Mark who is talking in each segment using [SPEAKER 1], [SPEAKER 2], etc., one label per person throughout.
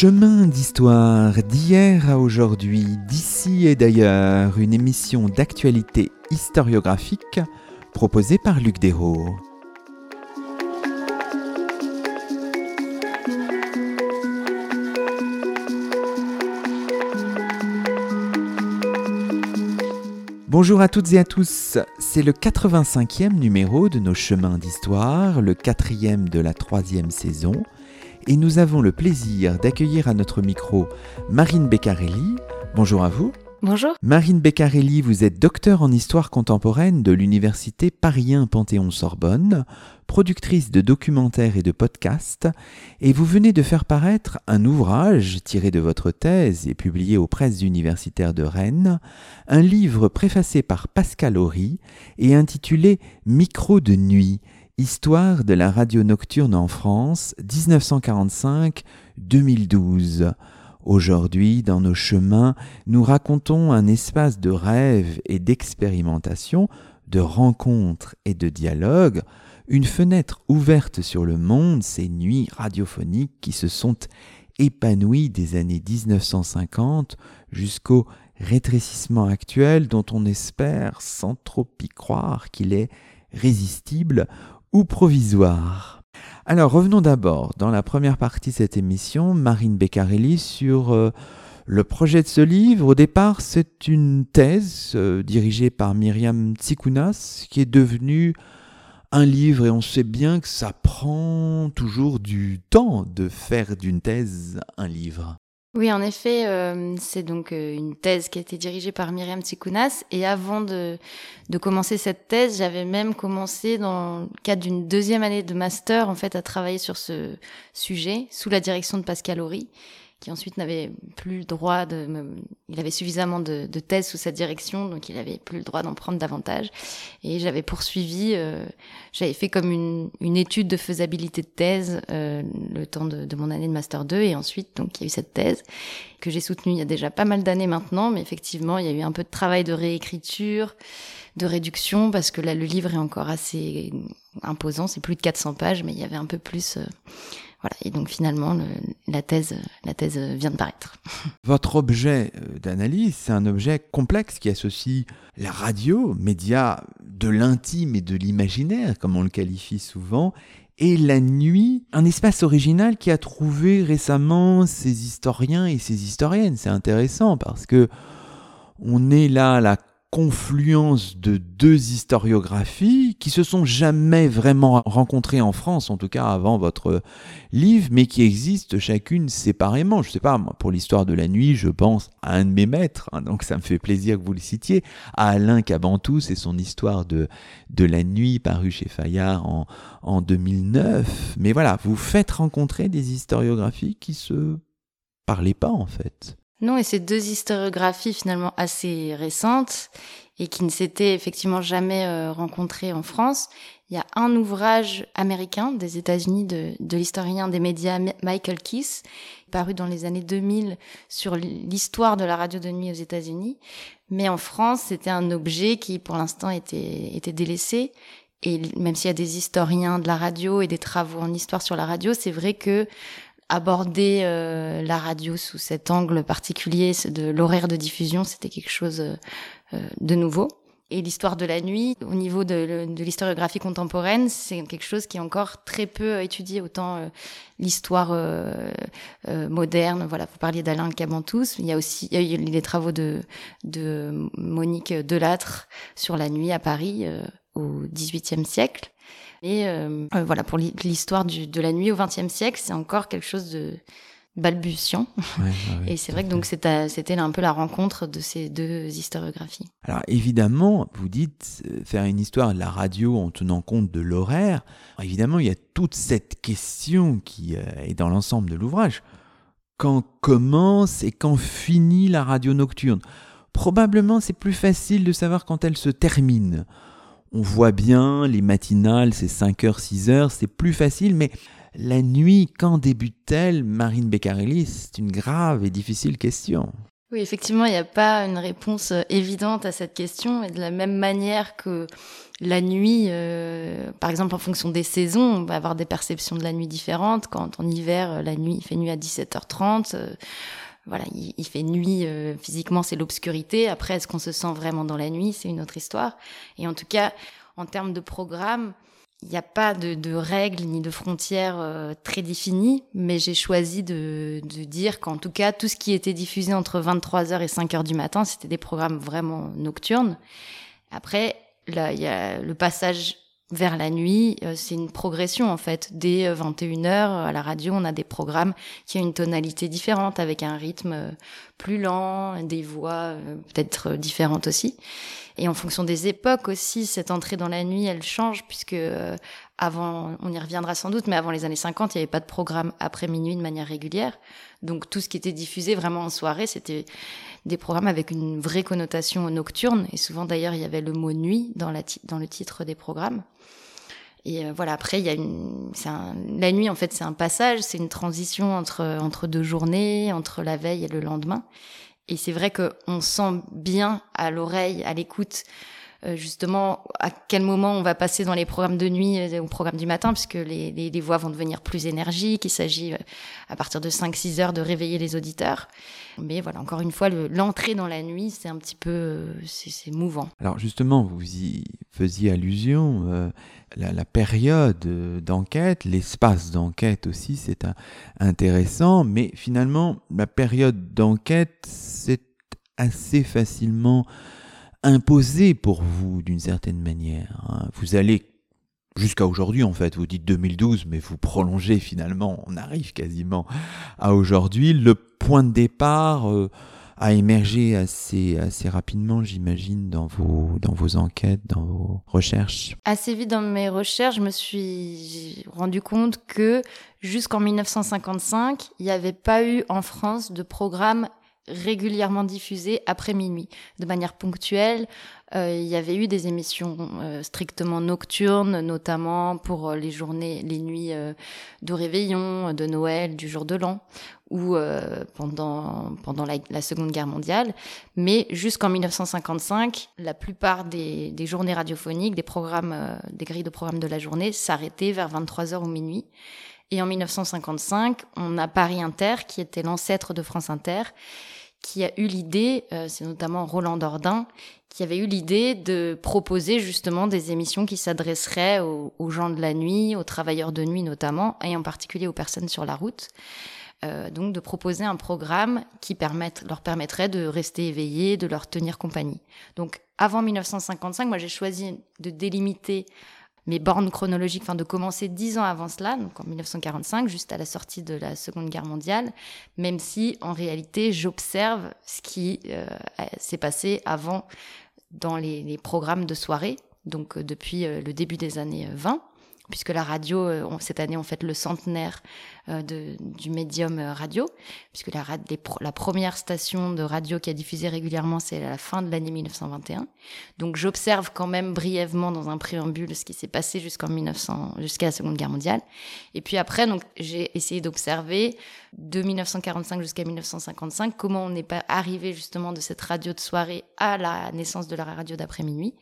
[SPEAKER 1] Chemin d'histoire d'hier à aujourd'hui, d'ici et d'ailleurs, une émission d'actualité historiographique proposée par Luc Dérault. Bonjour à toutes et à tous, c'est le 85e numéro de nos chemins d'histoire, le quatrième de la troisième saison, et nous avons le plaisir d'accueillir à notre micro Marine Beccarelli. Bonjour à vous.
[SPEAKER 2] Bonjour.
[SPEAKER 1] Marine Beccarelli, vous êtes docteur en histoire contemporaine de l'université Paris Panthéon-Sorbonne, productrice de documentaires et de podcasts, et vous venez de faire paraître un ouvrage tiré de votre thèse et publié aux presses universitaires de Rennes, un livre préfacé par Pascal Horry et intitulé Micro de nuit, Histoire de la radio nocturne en France 1945-2012. Aujourd'hui, dans nos chemins, nous racontons un espace de rêve et d'expérimentation, de rencontres et de dialogue, une fenêtre ouverte sur le monde, ces nuits radiophoniques qui se sont épanouies des années 1950 jusqu'au rétrécissement actuel dont on espère, sans trop y croire, qu'il est résistible ou provisoire. Alors revenons d'abord dans la première partie de cette émission, Marine Beccarelli, sur euh, le projet de ce livre. Au départ, c'est une thèse euh, dirigée par Myriam Tsikounas qui est devenue un livre et on sait bien que ça prend toujours du temps de faire d'une thèse un livre.
[SPEAKER 2] Oui, en effet, euh, c'est donc euh, une thèse qui a été dirigée par Myriam Tsikounas. Et avant de, de commencer cette thèse, j'avais même commencé dans le cadre d'une deuxième année de master, en fait, à travailler sur ce sujet sous la direction de Pascal Horry qui ensuite n'avait plus le droit de... Il avait suffisamment de, de, thèses sous sa direction, donc il avait plus le droit d'en prendre davantage. Et j'avais poursuivi, euh, j'avais fait comme une, une, étude de faisabilité de thèse euh, le temps de, de, mon année de Master 2, et ensuite, donc il y a eu cette thèse que j'ai soutenue il y a déjà pas mal d'années maintenant, mais effectivement, il y a eu un peu de travail de réécriture, de réduction, parce que là, le livre est encore assez imposant, c'est plus de 400 pages, mais il y avait un peu plus... Euh, voilà. Et donc finalement, le, la thèse, la thèse vient de paraître.
[SPEAKER 1] Votre objet euh, d'analyse, c'est un objet complexe qui associe la radio, média de l'intime et de l'imaginaire, comme on le qualifie souvent, et la nuit, un espace original qui a trouvé récemment ses historiens et ses historiennes. C'est intéressant parce que on est là à la confluence de deux historiographies qui se sont jamais vraiment rencontrées en France, en tout cas avant votre livre, mais qui existent chacune séparément. Je sais pas, pour l'histoire de la nuit, je pense à un de mes maîtres, hein, donc ça me fait plaisir que vous le citiez, à Alain Cabantous et son histoire de, de la nuit paru chez Fayard en, en 2009. Mais voilà, vous faites rencontrer des historiographies qui se parlaient pas en fait.
[SPEAKER 2] Non, et ces deux historiographies finalement assez récentes et qui ne s'étaient effectivement jamais euh, rencontrées en France. Il y a un ouvrage américain des États-Unis de, l'historien des médias Michael Keith, paru dans les années 2000 sur l'histoire de la radio de nuit aux États-Unis. Mais en France, c'était un objet qui, pour l'instant, était, était délaissé. Et même s'il y a des historiens de la radio et des travaux en histoire sur la radio, c'est vrai que aborder euh, la radio sous cet angle particulier de l'horaire de diffusion, c'était quelque chose euh, euh, de nouveau. Et l'histoire de la nuit, au niveau de, l'historiographie contemporaine, c'est quelque chose qui est encore très peu étudié, autant l'histoire moderne. Voilà, vous parliez d'Alain Cabantous. Il y a aussi il y a eu les travaux de, de Monique Delattre sur la nuit à Paris au XVIIIe siècle. Et euh, euh, voilà, pour l'histoire de la nuit au XXe siècle, c'est encore quelque chose de balbutiant. et c'est vrai que donc c'était un peu la rencontre de ces deux historiographies.
[SPEAKER 1] Alors évidemment, vous dites euh, faire une histoire de la radio en tenant compte de l'horaire. Évidemment, il y a toute cette question qui est dans l'ensemble de l'ouvrage. Quand commence et quand finit la radio nocturne? Probablement, c'est plus facile de savoir quand elle se termine on voit bien les matinales, c'est 5h, 6h, c'est plus facile, mais la nuit, quand débute-t-elle Marine Beccarelli C'est une grave et difficile question.
[SPEAKER 2] Oui, effectivement, il n'y a pas une réponse euh, évidente à cette question. Et de la même manière que la nuit, euh, par exemple, en fonction des saisons, on va avoir des perceptions de la nuit différentes. Quand en hiver, euh, la nuit, il fait nuit à 17h30. Voilà, il, fait nuit physiquement, c'est l'obscurité. Après, est-ce qu'on se sent vraiment dans la nuit? C'est une autre histoire. Et en tout cas, en termes de programme, il n'y a pas de, règles ni de frontières euh, très définies, mais j'ai choisi de, dire qu'en tout cas, tout ce qui était diffusé entre 23h et 5h du matin, c'était des programmes vraiment nocturnes. Après, là, il y a le passage vers la nuit, euh, c'est une progression en fait. Dès 21h euh, à la radio, on a des programmes qui ont une tonalité différente, avec un rythme plus lent, des voix peut-être différentes aussi. Et en fonction des époques aussi, cette entrée dans la nuit, elle change puisque euh, avant, on y reviendra sans doute, mais avant les années 50, il n'y avait pas de programme après minuit de manière régulière. Donc tout ce qui était diffusé vraiment en soirée, c'était des programmes avec une vraie connotation nocturne. Et souvent d'ailleurs, il y avait le mot nuit dans, le titre des programmes. Et euh, voilà, après, il y a la nuit, en fait, c'est un passage, c'est une transition entre deux journées, entre la veille et le lendemain. Et c'est vrai qu'on sent bien à l'oreille, à l'écoute, euh, justement à quel moment on va passer dans les programmes de nuit euh, au programme du matin, puisque les, les, les voix vont devenir plus énergiques. Il s'agit euh, à partir de 5-6 heures de réveiller les auditeurs. Mais voilà, encore une fois, l'entrée dans la nuit, c'est un petit peu, c'est mouvant.
[SPEAKER 1] Alors justement, vous y faisiez allusion, la, la, période d'enquête, l'espace d'enquête aussi, c'est intéressant, mais finalement, la période d'enquête, c'est assez facilement imposé pour vous d'une certaine manière. Hein. Vous allez jusqu'à aujourd'hui en fait, vous dites 2012, mais vous prolongez finalement, on arrive quasiment à aujourd'hui. Le point de départ euh, a émergé assez, assez rapidement, j'imagine, dans vos, dans vos enquêtes, dans vos recherches.
[SPEAKER 2] Assez vite dans mes recherches, je me suis rendu compte que jusqu'en 1955, il n'y avait pas eu en France de programme régulièrement diffusé après minuit, de manière ponctuelle. Euh, il y avait eu des émissions euh, strictement nocturnes, notamment pour euh, les journées, les nuits de réveillon, de Noël, du jour de l'an, ou pendant pendant la, Seconde Guerre mondiale. Mais jusqu'en 1955, la plupart des, des, journées radiophoniques, des programmes, des grilles de programmes de la journée s'arrêtaient vers 23 h ou minuit. Et en 1955, on a Paris Inter, qui était l'ancêtre de France Inter, qui a eu l'idée, euh, c'est notamment Roland Dordain, qui avait eu l'idée de proposer justement des émissions qui s'adresseraient aux, gens de la nuit, aux travailleurs de nuit notamment, et en particulier aux personnes sur la route. Euh, donc de proposer un programme qui permette, leur permettrait de rester éveillés, de leur tenir compagnie. Donc avant 1955, moi j'ai choisi de délimiter mes bornes chronologiques, enfin de commencer dix ans avant cela, donc en 1945, juste à la sortie de la Seconde Guerre mondiale, même si en réalité j'observe ce qui euh, s'est passé avant dans les, les, programmes de soirée, donc euh, depuis euh, le début des années 20 puisque la radio, euh, cette année, on fête le centenaire euh, du médium euh, radio, puisque la, la, première station de radio qui a diffusé régulièrement, c'est à la fin de l'année 1921. Donc j'observe quand même brièvement dans un préambule ce qui s'est passé jusqu'en 1900, jusqu'à la Seconde Guerre mondiale. Et puis après, donc j'ai essayé d'observer de 1945 jusqu'à 1955 comment on n'est pas arrivé justement de cette radio de soirée à la naissance de la radio d'après minuit.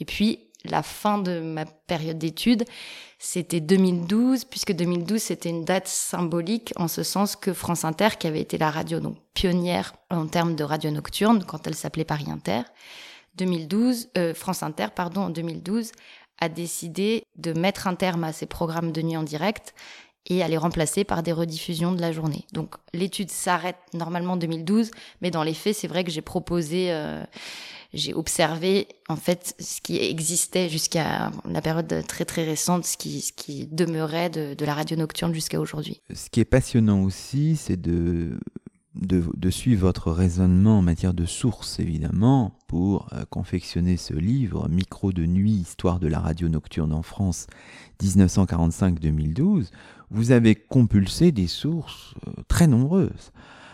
[SPEAKER 2] Et puis la fin de ma période d'études, c'était 2012, puisque 2012 c'était une date symbolique en ce sens que France Inter, qui avait été la radio donc pionnière en termes de radio nocturne quand elle s'appelait Paris Inter, 2012, euh, France Inter, pardon, en 2012, a décidé de mettre un terme à ses programmes de nuit en direct et à les remplacer par des rediffusions de la journée. Donc l'étude s'arrête normalement en 2012, mais dans les faits, c'est vrai que j'ai proposé euh, j'ai observé en fait ce qui existait jusqu'à la période très très récente, ce qui, ce qui demeurait de, la radio nocturne jusqu'à aujourd'hui.
[SPEAKER 1] Ce qui est passionnant aussi, c'est de, de, suivre votre raisonnement en matière de sources, évidemment, pour euh, confectionner ce livre, Micro de nuit, histoire de la radio nocturne en France, 1945-2012. Vous avez compulsé des sources euh, très nombreuses.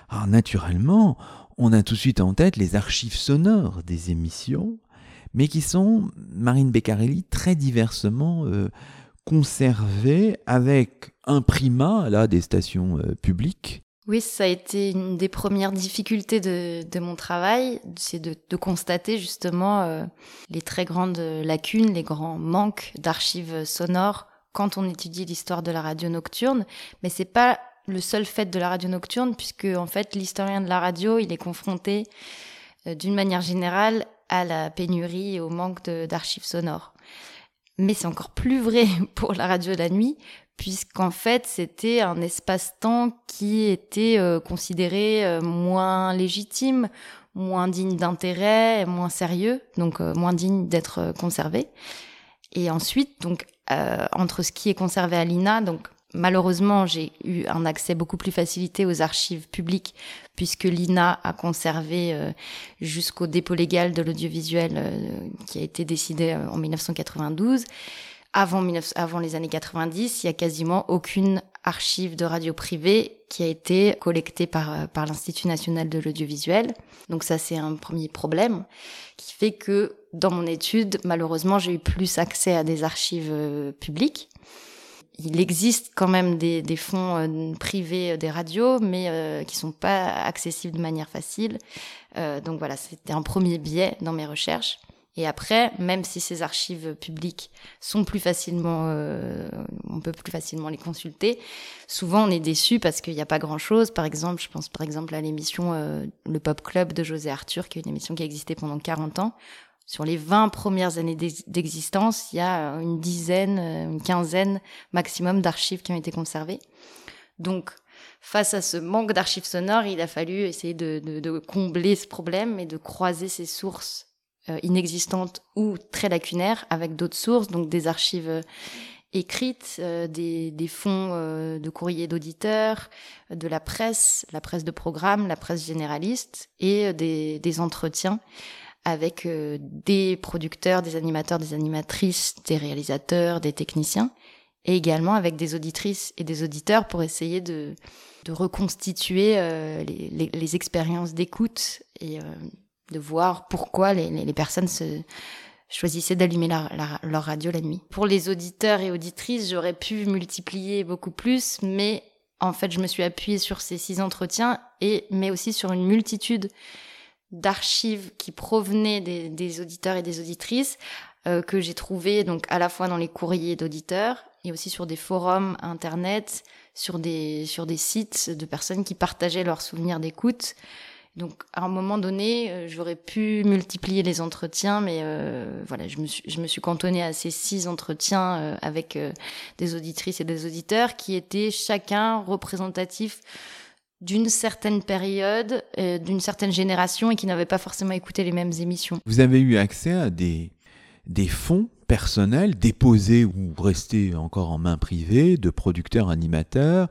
[SPEAKER 1] Alors naturellement, on a tout de suite en tête les archives sonores des émissions, mais qui sont, Marine Beccarelli, très diversement euh, conservées avec un primat là, des stations euh, publiques
[SPEAKER 2] Oui, ça a été une des premières difficultés de, mon travail, c'est de, de, constater justement euh, les très grandes lacunes, les grands manques d'archives sonores quand on étudie l'histoire de la radio nocturne. Mais c'est pas le seul fait de la radio nocturne, puisque en fait l'historien de la radio, il est confronté euh, d'une manière générale à la pénurie et au manque d'archives sonores. Mais c'est encore plus vrai pour la radio de la nuit, puisqu'en fait c'était un espace-temps qui était euh, considéré euh, moins légitime, moins digne d'intérêt, moins sérieux, donc moins digne d'être conservé. Et ensuite, donc entre ce qui est conservé à l'INA, donc malheureusement j'ai eu un accès beaucoup plus facilité aux archives publiques puisque l'INA a conservé jusqu'au dépôt légal de l'audiovisuel qui a été décidé en 1992 avant, les années 90, il y a quasiment aucune archive de radio privée qui a été collectée par, euh, par l'Institut national de l'audiovisuel. Donc ça, c'est un premier problème qui fait que dans mon étude, malheureusement, j'ai eu plus accès à des archives euh, publiques. Il existe quand même des, des fonds euh, privés des radios, mais euh, qui sont pas accessibles de manière facile. donc voilà, c'était un premier biais dans mes recherches. Et après, même si ces archives publiques sont plus facilement, euh, on peut plus facilement les consulter, souvent on est déçu parce qu'il n'y a pas grand-chose. Par exemple, je pense par exemple à l'émission euh, Le Pop Club de José Arthur, qui est une émission qui a existé pendant 40 ans. Sur les 20 premières années d'existence, il y a une dizaine, euh, une quinzaine maximum d'archives qui ont été conservées. Donc, face à ce manque d'archives sonores, il a fallu essayer de, combler ce problème et de croiser ces sources euh, inexistantes ou très lacunaires avec d'autres sources, donc des archives euh, écrites, euh, des, fonds de courriers d'auditeurs, de la presse, la presse de programme, la presse généraliste et des entretiens avec des producteurs, des animateurs, des animatrices, des réalisateurs, des techniciens, et également avec des auditrices et des auditeurs pour essayer de, reconstituer les, les, expériences d'écoute et de voir pourquoi les, les, personnes se choisissaient d'allumer leur radio la nuit. Pour les auditeurs et auditrices, j'aurais pu multiplier beaucoup plus, mais en fait, je me suis appuyée sur ces six entretiens et mais aussi sur une multitude d'archives qui provenaient des, auditeurs et des auditrices euh, que j'ai trouvées donc à la fois dans les courriers d'auditeurs et aussi sur des forums internet, sur des sur des sites de personnes qui partageaient leurs souvenirs d'écoute. Donc, à un moment donné, euh, j'aurais pu multiplier les entretiens, mais euh, voilà, je me, suis, je me suis cantonnée à ces six entretiens euh, avec des auditrices et des auditeurs qui étaient chacun représentatifs d'une certaine période, d'une certaine génération et qui n'avaient pas forcément écouté les mêmes émissions.
[SPEAKER 1] Vous avez eu accès à des, des fonds personnels déposés ou restés encore en main privée de producteurs animateurs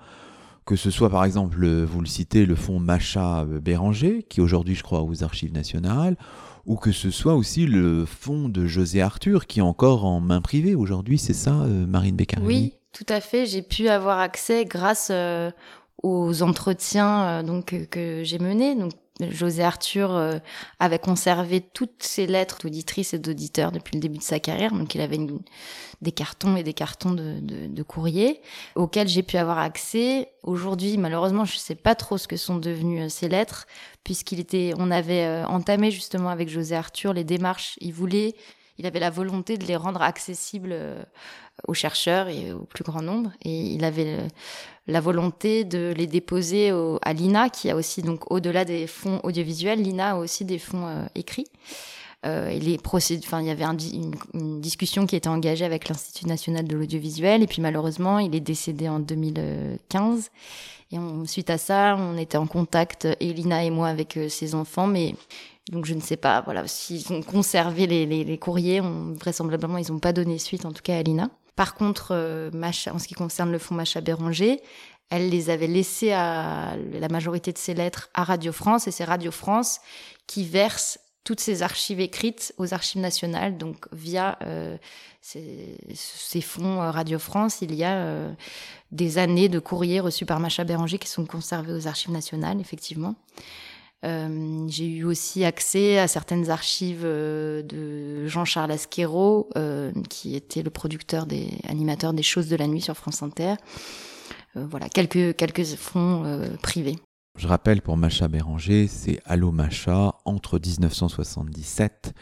[SPEAKER 1] que ce soit par exemple, vous le citez, le fonds Macha Béranger, qui aujourd'hui je crois aux archives nationales, ou que ce soit aussi le fonds de José Arthur, qui est encore en main privée aujourd'hui, c'est ça, euh, Marine Beccarini
[SPEAKER 2] Oui, tout à fait. J'ai pu avoir accès grâce euh, aux entretiens euh, donc que j'ai menés. Donc José Arthur euh, avait conservé toutes ses lettres d'auditrices et d'auditeurs depuis le début de sa carrière, donc il avait des cartons et des cartons de, de, courrier auxquels j'ai pu avoir accès. Aujourd'hui, malheureusement, je ne sais pas trop ce que sont devenues euh, ces lettres, puisqu'il était, on avait entamé justement avec José Arthur les démarches. Il voulait, il avait la volonté de les rendre accessibles aux chercheurs et au plus grand nombre, et il avait la volonté de les déposer au, à l'INA, qui a aussi, donc au-delà des fonds audiovisuels, l'INA a aussi des fonds euh, écrits. Euh, et les enfin, il y avait un, une, discussion qui était engagée avec l'Institut national de l'audiovisuel, et puis malheureusement, il est décédé en 2015. Et on, suite à ça, on était en contact, Elina et moi, avec euh, ses enfants, mais donc je ne sais pas, voilà, s'ils ont conservé les, les, les courriers, on, vraisemblablement ils n'ont pas donné suite, en tout cas à Elina. Par contre, euh, Macha, en ce qui concerne le fonds Macha Béranger, elle les avait laissés à la majorité de ses lettres à Radio France et c'est Radio France qui verse toutes ces archives écrites aux archives nationales. Donc via euh, ces, fonds euh, Radio France, il y a des années de courriers reçus par Macha Béranger qui sont conservés aux archives nationales, effectivement. Euh, j'ai eu aussi accès à certaines archives euh, de Jean-Charles Asquero, euh, qui était le producteur des animateurs des choses de la nuit sur France Inter. voilà, quelques, fonds privés.
[SPEAKER 1] Je rappelle pour Macha Béranger, c'est Allo Macha entre 1977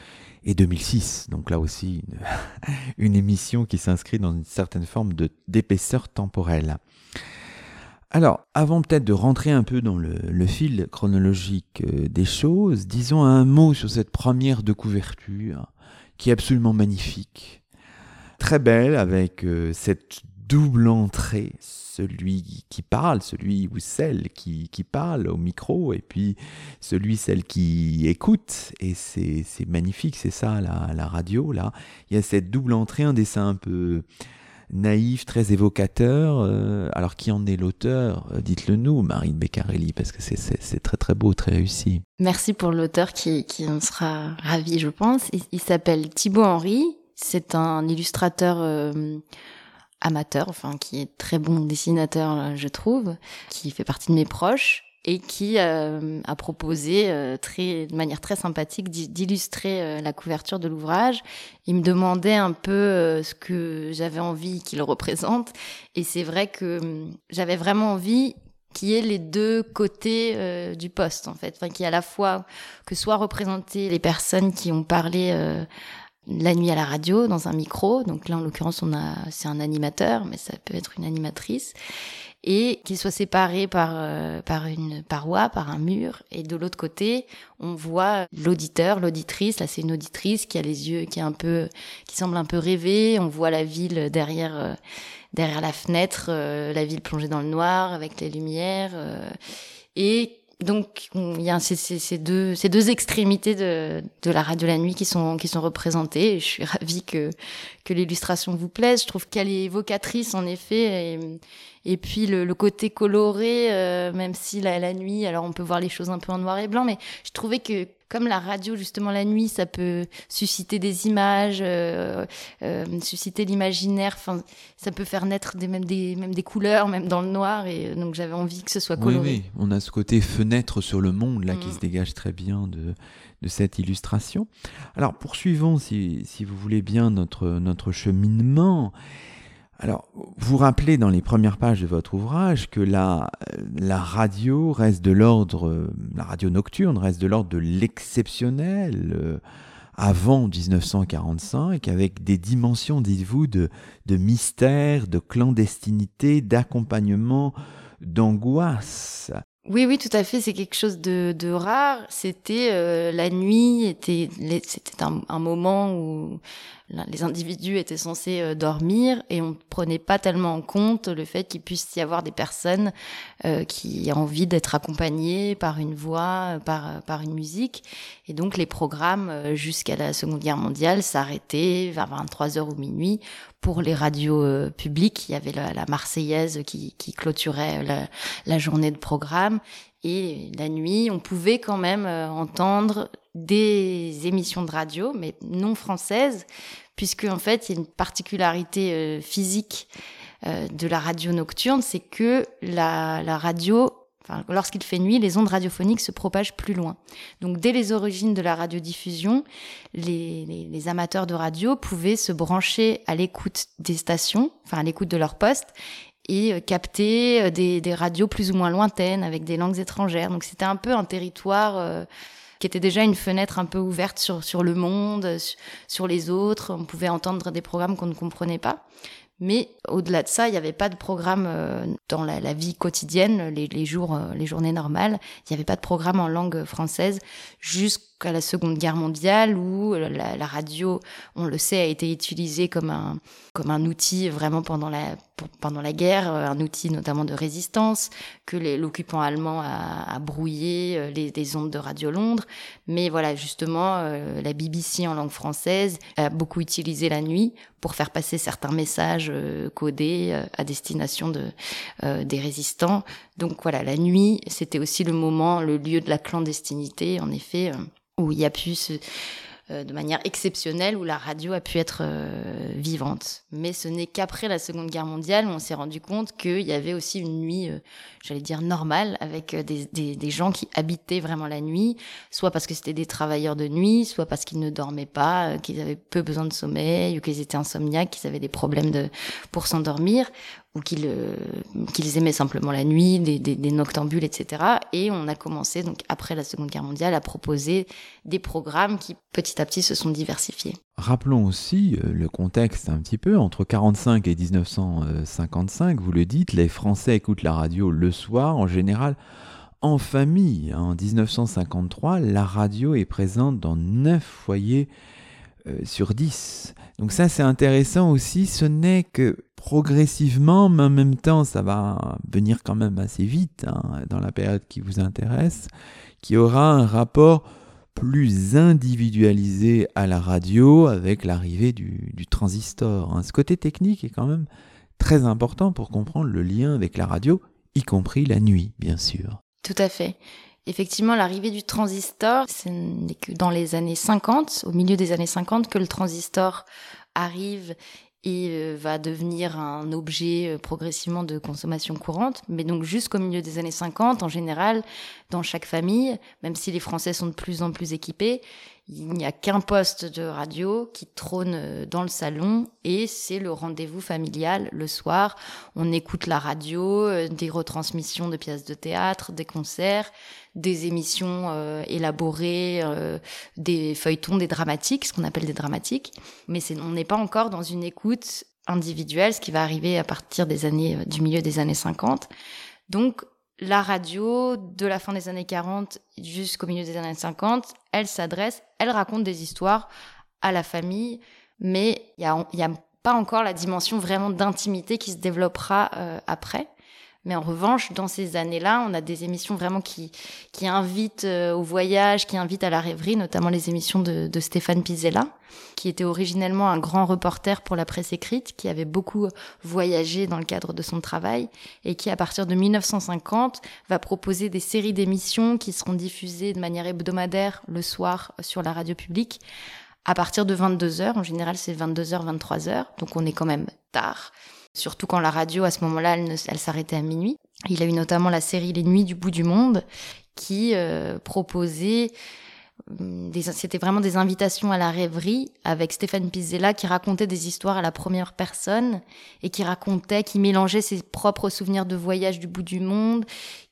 [SPEAKER 1] et 2006. Donc là aussi, une, émission qui s'inscrit dans une certaine forme d'épaisseur temporelle. Alors, avant peut-être de rentrer un peu dans le, fil chronologique euh, des choses, disons un mot sur cette première de couverture, qui est absolument magnifique. Très belle, avec euh, cette double entrée, celui qui parle, celui ou celle qui, qui parle au micro, et puis celui, celle qui écoute. Et c'est magnifique, c'est ça la, la, radio, là. Il y a cette double entrée, un dessin un peu naïf, très évocateur. Euh, alors qui en est l'auteur? Euh, Dites-le nous, Marine Beccarelli, parce que c'est très très beau, très réussi.
[SPEAKER 2] Merci pour l'auteur qui, qui en sera ravi, je pense. Il, s'appelle Thibaut Henry. C'est un illustrateur euh, amateur, enfin qui est très bon dessinateur, je trouve, qui fait partie de mes proches et qui euh, a proposé euh, très, de manière très sympathique d'illustrer euh, la couverture de l'ouvrage. Il me demandait un peu ce que j'avais envie qu'il représente, et c'est vrai que hum, j'avais vraiment envie qu'il y ait les deux côtés du poste en fait, enfin qui à la fois que soit représenter les personnes qui ont parlé la nuit à la radio dans un micro. Donc là, en l'occurrence, on a, c'est un animateur, mais ça peut être une animatrice. Et qu'il soit séparé par, euh, par une paroi, par un mur. Et de l'autre côté, on voit l'auditeur, l'auditrice. Là, c'est une auditrice qui a les yeux, qui est un peu, qui semble un peu rêver. On voit la ville derrière, euh, derrière la fenêtre, euh, la ville plongée dans le noir avec les lumières. et donc il y a ces, deux, ces deux extrémités de, de la radio la nuit qui sont, qui sont représentées. Et je suis ravie que, que l'illustration vous plaise. Je trouve qu'elle est évocatrice en effet. Et, et puis le, le côté coloré, euh, même si la, la nuit, alors on peut voir les choses un peu en noir et blanc, mais je trouvais que comme la radio justement la nuit, ça peut susciter des images, euh, euh, susciter l'imaginaire. Enfin, ça peut faire naître des, même des même des couleurs, même dans le noir. Et donc j'avais envie que ce soit coloré.
[SPEAKER 1] Oui, oui, on a ce côté fenêtre sur le monde là qui mm. se dégage très bien de de cette illustration. Alors poursuivons, si, si vous voulez bien, notre notre cheminement. Alors, vous rappelez dans les premières pages de votre ouvrage que la, la radio reste de l'ordre, la radio nocturne reste de l'ordre de l'exceptionnel euh, avant 1945, avec des dimensions, dites-vous, de, mystère, de clandestinité, d'accompagnement, d'angoisse.
[SPEAKER 2] Oui, oui, tout à fait. C'est quelque chose de, rare. C'était euh, la nuit. Était, c'était un, moment où les individus étaient censés euh, dormir et on ne prenait pas tellement en compte le fait qu'il puisse y avoir des personnes euh, qui ont envie d'être accompagnées par une voix, par, par une musique. Et donc les programmes jusqu'à la Seconde Guerre mondiale s'arrêtaient vers 23 heures ou minuit pour les radios euh, publiques. Il y avait la, Marseillaise qui, clôturait la, la, journée de programme. Et la nuit, on pouvait quand même euh, entendre des émissions de radio, mais non françaises, puisque en fait, il y a une particularité euh, physique de la radio nocturne, c'est que la, radio lorsqu'il fait nuit, les ondes radiophoniques se propagent plus loin. Donc, dès les origines de la radiodiffusion, les, les, amateurs de radio pouvaient se brancher à l'écoute des stations, enfin à l'écoute de leur poste, et euh, capter euh, des, radios plus ou moins lointaines avec des langues étrangères. Donc, c'était un peu un territoire euh, qui était déjà une fenêtre un peu ouverte sur, sur le monde, sur les autres. On pouvait entendre des programmes qu'on ne comprenait pas. Mais au-delà de ça, il n'y avait pas de programme euh, dans la, vie quotidienne, les, les, jours, euh, les journées normales. Il n'y avait pas de programme en langue française la Seconde Guerre mondiale où la, la, radio, on le sait, a été utilisée comme un, comme un outil vraiment pendant la, pendant la guerre, euh, un outil notamment de résistance, que l'occupant allemand a, brouillé les, les, ondes de Radio Londres. Mais voilà, justement, la BBC en langue française a beaucoup utilisé la nuit pour faire passer certains messages euh, codés euh, à destination de, euh, des résistants. Donc voilà, la nuit, c'était aussi le moment, le lieu de la clandestinité, en effet, où il y a pu se, euh, de manière exceptionnelle où la radio a pu être euh, vivante. Mais ce n'est qu'après la Seconde Guerre mondiale où on s'est rendu compte qu'il y avait aussi une nuit, euh, j'allais dire normale, avec des, gens qui habitaient vraiment la nuit, soit parce que c'était des travailleurs de nuit, soit parce qu'ils ne dormaient pas, qu'ils avaient peu besoin de sommeil, ou qu'ils étaient insomniaques, qu'ils avaient des problèmes de pour s'endormir, ou qu'ils euh, qu'ils aimaient simplement la nuit, des, noctambules, etc. Et on a commencé, donc après la Seconde Guerre mondiale, à proposer des programmes qui petit à petit se sont diversifiés.
[SPEAKER 1] Rappelons aussi euh, le contexte un petit peu. Entre 45 et 1955, vous le dites, les Français écoutent la radio le soir, en général en famille. En 1953, la radio est présente dans 9 foyers sur 10. Donc ça c'est intéressant aussi, ce n'est que progressivement, mais en même temps ça va venir quand même assez vite hein, dans la période qui vous intéresse, qui aura un rapport plus individualisé à la radio avec l'arrivée du, transistor. Hein. Ce côté technique est quand même très important pour comprendre le lien avec la radio, y compris la nuit, bien sûr.
[SPEAKER 2] Tout à fait. Effectivement, l'arrivée du transistor, ce n'est que dans les années 50, au milieu des années 50, que le transistor arrive et euh, va devenir un objet euh, progressivement de consommation courante. Mais donc jusqu'au milieu des années 50, en général, dans chaque famille, même si les Français sont de plus en plus équipés, il n'y a qu'un poste de radio qui trône euh, dans le salon et c'est le rendez-vous familial le soir. On écoute la radio, des retransmissions de pièces de théâtre, des concerts, des émissions élaborées, des feuilletons, des dramatiques, ce qu'on appelle des dramatiques. Mais on n'est pas encore dans une écoute individuelle, ce qui va arriver à partir des années, du milieu des années 50. Donc, la radio, de la fin des années 40 jusqu'au milieu des années 50, elle s'adresse, elle raconte des histoires à la famille, mais il n'y a, pas encore la dimension vraiment d'intimité qui se développera euh, après. Mais en revanche, dans ces années-là, on a des émissions vraiment qui, qui invitent euh, au voyage, qui invitent à la rêverie, notamment les émissions de, Stéphane Pizella, qui était originellement un grand reporter pour la presse écrite, qui avait beaucoup voyagé dans le cadre de son travail, et qui, à partir de 1950, va proposer des séries d'émissions qui seront diffusées de manière hebdomadaire le soir sur la radio publique, à partir de 22 heures. En général, c'est 22h, 23h, donc on est quand même tard surtout quand la radio, à ce moment-là, elle, s'arrêtait à minuit. Il a eu notamment la série Les Nuits du bout du monde, qui euh, proposait hum, c'était vraiment des invitations à la rêverie avec Stéphane Pizzella qui racontait des histoires à la première personne et qui racontait, qui mélangeait ses propres souvenirs de voyage du bout du monde,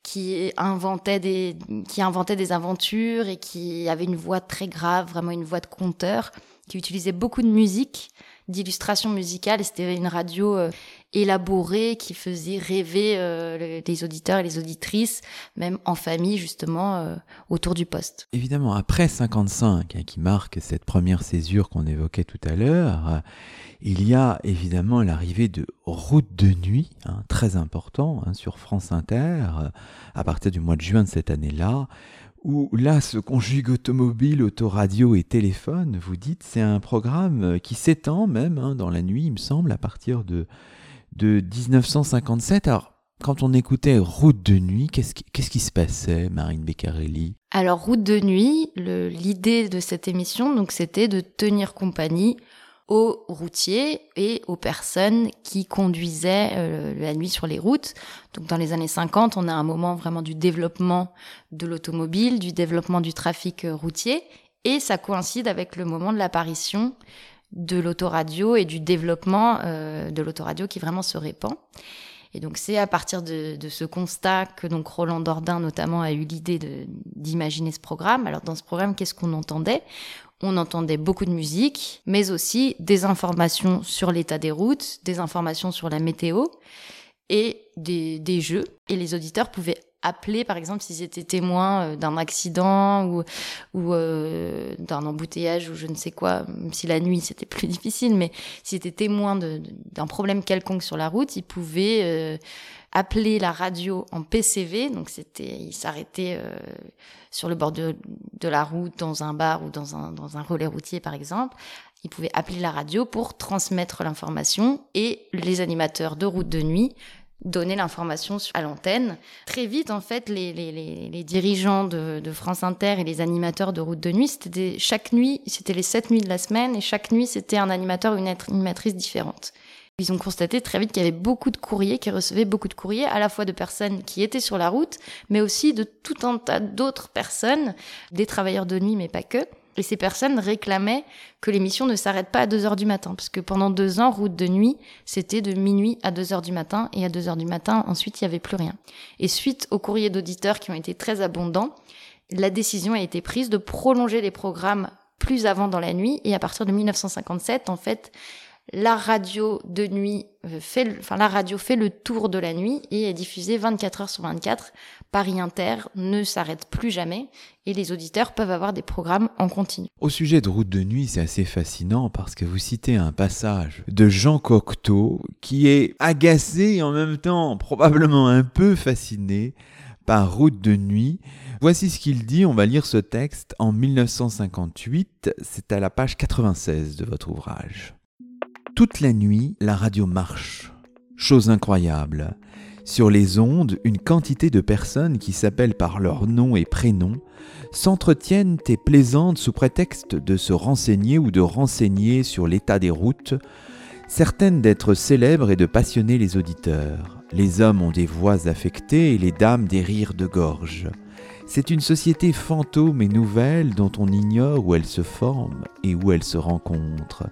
[SPEAKER 2] qui inventait des, qui inventait des aventures et qui avait une voix très grave, vraiment une voix de conteur, qui utilisait beaucoup de musique d'illustration musicale. C'était une radio euh, élaborée qui faisait rêver euh, les auditeurs et les auditrices, même en famille justement, euh, autour du poste.
[SPEAKER 1] Évidemment, après 55, hein, qui marque cette première césure qu'on évoquait tout à l'heure, il y a évidemment l'arrivée de Route de nuit, hein, très important, hein, sur France Inter, à partir du mois de juin de cette année-là où là se conjugue automobile, autoradio et téléphone, vous dites, c'est un programme qui s'étend même hein, dans la nuit, il me semble, à partir de, de 1957. Alors, quand on écoutait Route de nuit, qu'est-ce qui, qui se passait, Marine Beccarelli?
[SPEAKER 2] Alors, Route de nuit, l'idée de cette émission, donc, c'était de tenir compagnie aux routiers et aux personnes qui conduisaient euh, la nuit sur les routes. Donc dans les années 50, on a un moment vraiment du développement de l'automobile, du développement du trafic euh, routier, et ça coïncide avec le moment de l'apparition de l'autoradio et du développement euh, de l'autoradio qui vraiment se répand. Et donc c'est à partir de, ce constat que donc Roland Dordain notamment a eu l'idée d'imaginer ce programme. Alors dans ce programme, qu'est-ce qu'on entendait? On entendait beaucoup de musique, mais aussi des informations sur l'état des routes, des informations sur la météo et des, jeux. Et les auditeurs pouvaient appeler, par exemple, s'ils étaient témoins euh, d'un accident ou, euh, d'un embouteillage ou je ne sais quoi, même si la nuit c'était plus difficile, mais s'ils étaient témoins d'un problème quelconque sur la route, ils pouvaient euh, appeler la radio en PCV, donc c'était, ils s'arrêtaient sur le bord de, la route, dans un bar ou dans un relais routier par exemple, ils pouvaient appeler la radio pour transmettre l'information et les animateurs de route de nuit donner l'information à l'antenne. Très vite, en fait, les, les, les, dirigeants de, France Inter et les animateurs de route de nuit, c'était chaque nuit, c'était les sept nuits de la semaine, et chaque nuit, c'était un animateur ou une animatrice différente. Ils ont constaté très vite qu'il y avait beaucoup de courriers, qui recevaient beaucoup de courriers, à la fois de personnes qui étaient sur la route, mais aussi de tout un tas d'autres personnes, des travailleurs de nuit, mais pas que, Et ces personnes réclamaient que l'émission ne s'arrête pas à 2 heures du matin, parce que pendant deux ans, Route de nuit, c'était de minuit à 2 heures du matin, et à 2 heures du matin, ensuite, il n'y avait plus rien. Et suite aux courriers d'auditeurs qui ont été très abondants, la décision a été prise de prolonger les programmes plus avant dans la nuit, et à partir de 1957, en fait, la radio de nuit euh, fait, enfin la radio fait le tour de la nuit et est diffusée 24 heures sur 24. Paris Inter ne s'arrête plus jamais et les auditeurs peuvent avoir des programmes en continu.
[SPEAKER 1] Au sujet de Route de nuit, c'est assez fascinant parce que vous citez un passage de Jean Cocteau qui est agacé et en même temps probablement un peu fasciné par Route de nuit. Voici ce qu'il dit, on va lire ce texte en 1958, c'est à la page 96 de votre ouvrage. Toute la nuit, la radio marche. Chose incroyable. Sur les ondes, une quantité de personnes qui s'appellent par leur nom et prénom s'entretiennent et plaisantent sous prétexte de se renseigner ou de renseigner sur l'état des routes, certaines d'être célèbres et de passionner les auditeurs. Les hommes ont des voix affectées et les dames des rires de gorge. C'est une société fantôme et nouvelle dont on ignore où elle se forme et où elle se rencontre.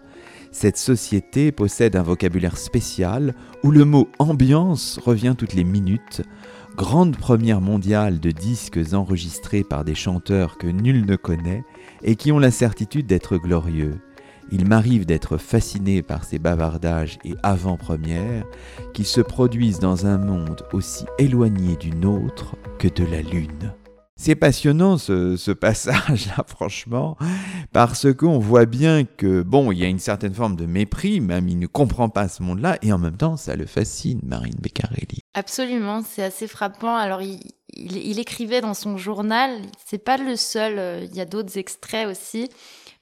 [SPEAKER 1] Cette société possède un vocabulaire spécial où le mot ambiance revient toutes les minutes, grande première mondiale de disques enregistrés par des chanteurs que nul ne connaît et qui ont la certitude d'être glorieux. Il m'arrive d'être fasciné par ces bavardages et avant-premières qui se produisent dans un monde aussi éloigné du nôtre que de la Lune. C'est passionnant ce, passage-là, franchement, parce qu'on voit bien que, bon, il y a une certaine forme de mépris, même il ne comprend pas ce monde-là, et en même temps, ça le fascine, Marine Beccarelli.
[SPEAKER 2] Absolument, c'est assez frappant. Alors, il, écrivait dans son journal, c'est pas le seul, euh, il y a d'autres extraits aussi,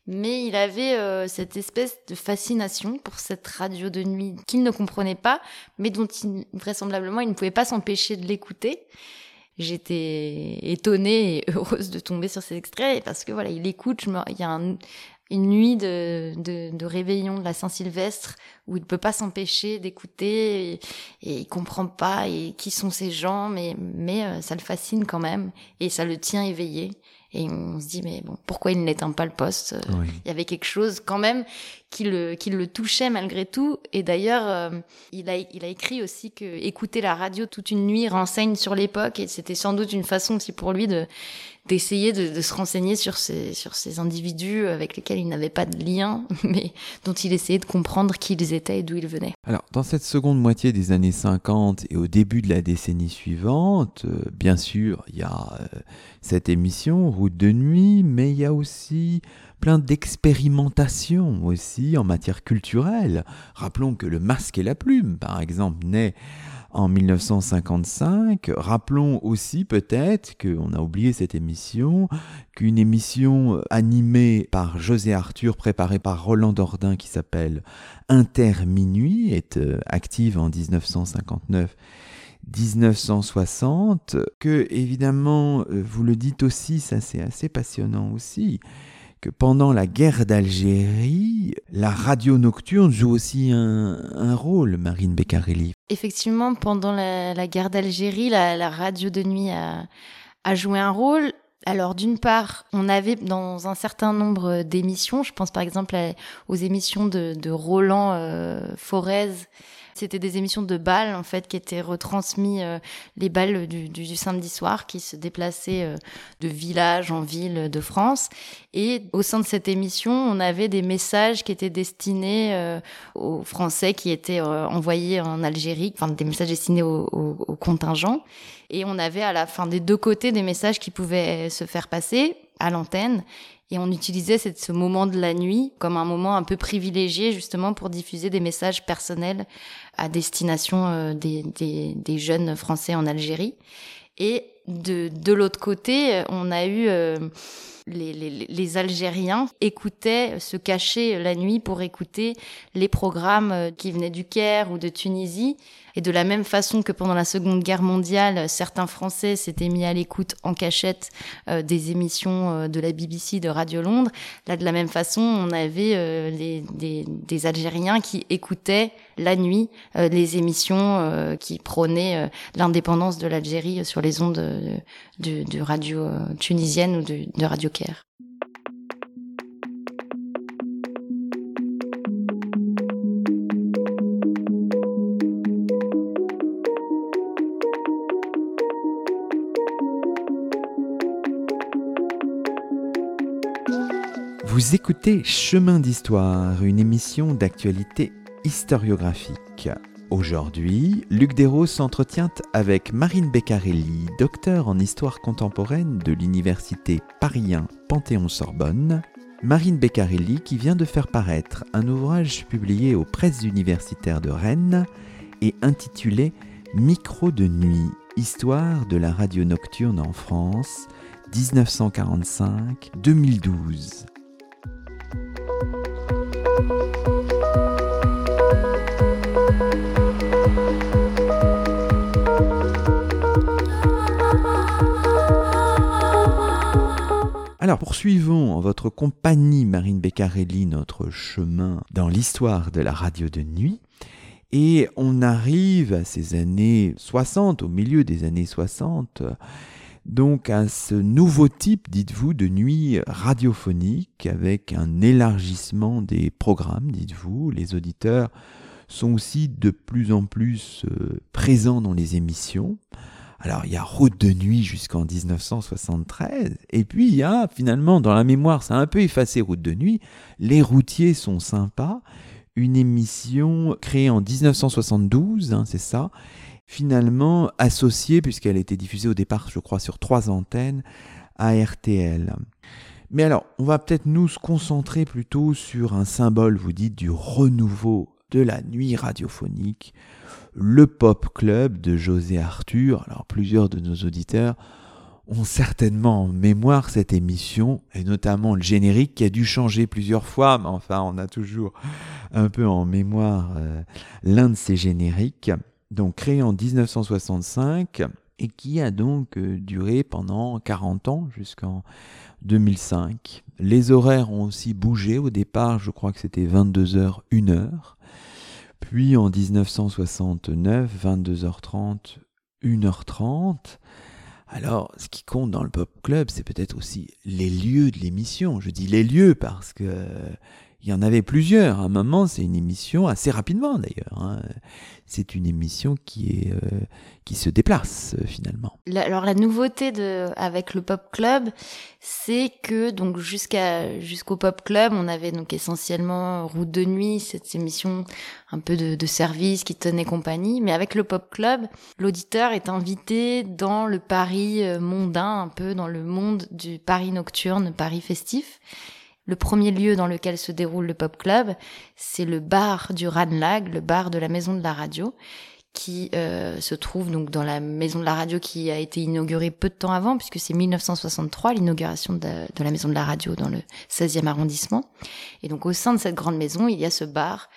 [SPEAKER 2] mais il avait euh, cette espèce de fascination pour cette radio de nuit qu'il ne comprenait pas, mais dont vraisemblablement il ne pouvait pas s'empêcher de l'écouter j'étais étonnée et heureuse de tomber sur ces extraits parce que voilà, il écoute. il y a une nuit de, de, de, réveillon de la Saint-Sylvestre où il peut pas s'empêcher d'écouter et, et, il comprend pas et qui sont ces gens, mais mais euh, ça le fascine quand même et ça le tient éveillé. Et on se dit, mais bon, pourquoi il n'éteint pas le poste Il y avait quelque chose quand même qui le, qui le touchait malgré tout. Et d'ailleurs, euh, il, a, il a écrit aussi que écouter la radio toute une nuit renseigne sur l'époque. Et c'était sans doute une façon aussi pour lui de d'essayer de, se renseigner sur ces, sur ces individus avec lesquels il n'avait pas de lien, mais dont il essayait de comprendre qui ils étaient et d'où ils venaient.
[SPEAKER 1] Alors, dans cette seconde moitié des années 50 et au début de la décennie suivante, euh, bien sûr, il y a euh, cette émission, Route de nuit, mais il y a aussi plein d'expérimentations aussi en matière culturelle. Rappelons que le masque et la plume, par exemple, naît en 1955. Rappelons aussi peut-être qu'on a oublié cette émission, qu'une émission animée par José Arthur, préparée par Roland Dordain, qui s'appelle Interminuit, est euh, active en 1959. 1960, que évidemment, euh, vous le dites aussi, ça c'est assez passionnant aussi, que pendant la guerre d'Algérie, la radio nocturne joue aussi un, rôle, Marine Beccarelli.
[SPEAKER 2] Effectivement, pendant la, guerre d'Algérie, la, radio de nuit a, joué un rôle. Alors d'une part, on avait dans un certain nombre d'émissions, je pense par exemple aux émissions de, Roland euh, Forez, c'était des émissions de balles en fait qui étaient retransmis euh, les balles du, samedi soir qui se déplaçaient euh, de village en ville de France. Et au sein de cette émission, on avait des messages qui étaient destinés euh, aux Français qui étaient envoyés en Algérie, enfin des messages destinés aux, aux contingents. Et on avait à la fin des deux côtés des messages qui pouvaient se faire passer à l'antenne et on utilisait ce moment de la nuit comme un moment un peu privilégié justement pour diffuser des messages personnels à destination euh, des, jeunes Français en Algérie. Et de, l'autre côté, on a eu euh, les, les, les, Algériens écoutaient, se cachaient la nuit pour écouter les programmes euh, qui venaient du Caire ou de Tunisie et de la même façon que pendant la Seconde Guerre mondiale, certains Français s'étaient mis à l'écoute en cachette euh, des émissions euh, de la BBC, de Radio Londres, là de la même façon, on avait euh, des, Algériens qui écoutaient la nuit les émissions qui prônaient l'indépendance de l'Algérie sur les ondes de, de radio tunisienne ou de, de Radio Caire.
[SPEAKER 1] Vous écoutez Chemin d'Histoire, une émission d'actualité historiographique. Aujourd'hui, Luc Dérault s'entretient avec Marine Beccarelli, docteur en histoire contemporaine de l'université Paris Panthéon-Sorbonne. Marine Beccarelli qui vient de faire paraître un ouvrage publié aux presses universitaires de Rennes et intitulé Micro de nuit, histoire de la radio nocturne en France, 1945-2012. Alors poursuivons en votre compagnie, Marine Beccarelli, notre chemin dans l'histoire de la radio de nuit. Et on arrive à ces années 60, au milieu des années 60, donc à ce nouveau type, dites-vous, de nuit radiophonique avec un élargissement des programmes, dites-vous. Les auditeurs sont aussi de plus en plus euh, présents dans les émissions. Alors il y a Route de nuit jusqu'en 1973, et puis il y a finalement dans la mémoire, c'est un peu effacé Route de nuit, Les routiers sont sympas, une émission créée en 1972, hein, c'est ça, finalement associée, puisqu'elle a été diffusée au départ, je crois, sur trois antennes, à RTL. Mais alors, on va peut-être nous se concentrer plutôt sur un symbole, vous dites, du renouveau de la nuit radiophonique, le Pop Club de José Arthur. Alors, plusieurs de nos auditeurs ont certainement en mémoire cette émission, et notamment le générique qui a dû changer plusieurs fois, mais enfin on a toujours un peu en mémoire euh, l'un de ces génériques, donc créé en 1965 et qui a donc euh, duré pendant 40 ans jusqu'en 2005. Les horaires ont aussi bougé, au départ je crois que c'était 22h, 1h, puis en 1969, 22h30, 1h30, alors, ce qui compte dans le pop club, c'est peut-être aussi les lieux de l'émission. Je dis les lieux parce que il y en avait plusieurs. À un moment, c'est une émission assez rapidement d'ailleurs. Hein. C'est une émission qui euh, qui se déplace euh, finalement.
[SPEAKER 2] alors la nouveauté de avec le Pop Club, c'est que donc jusqu'à jusqu'au Pop Club, on avait donc essentiellement Route de nuit, cette émission un peu de, de service qui tenait compagnie. Mais avec le Pop Club, l'auditeur est invité dans le Paris euh, mondain, un peu dans le monde du Paris nocturne, Paris festif. Le premier lieu dans lequel se déroule le Pop Club, c'est le bar du Ranlag, le bar de la Maison de la Radio, qui euh, se trouve donc dans la Maison de la Radio qui a été inaugurée peu de temps avant, puisque c'est 1963 l'inauguration de, la Maison de la Radio dans le 16e arrondissement. Et donc au sein de cette grande maison, il y a ce bar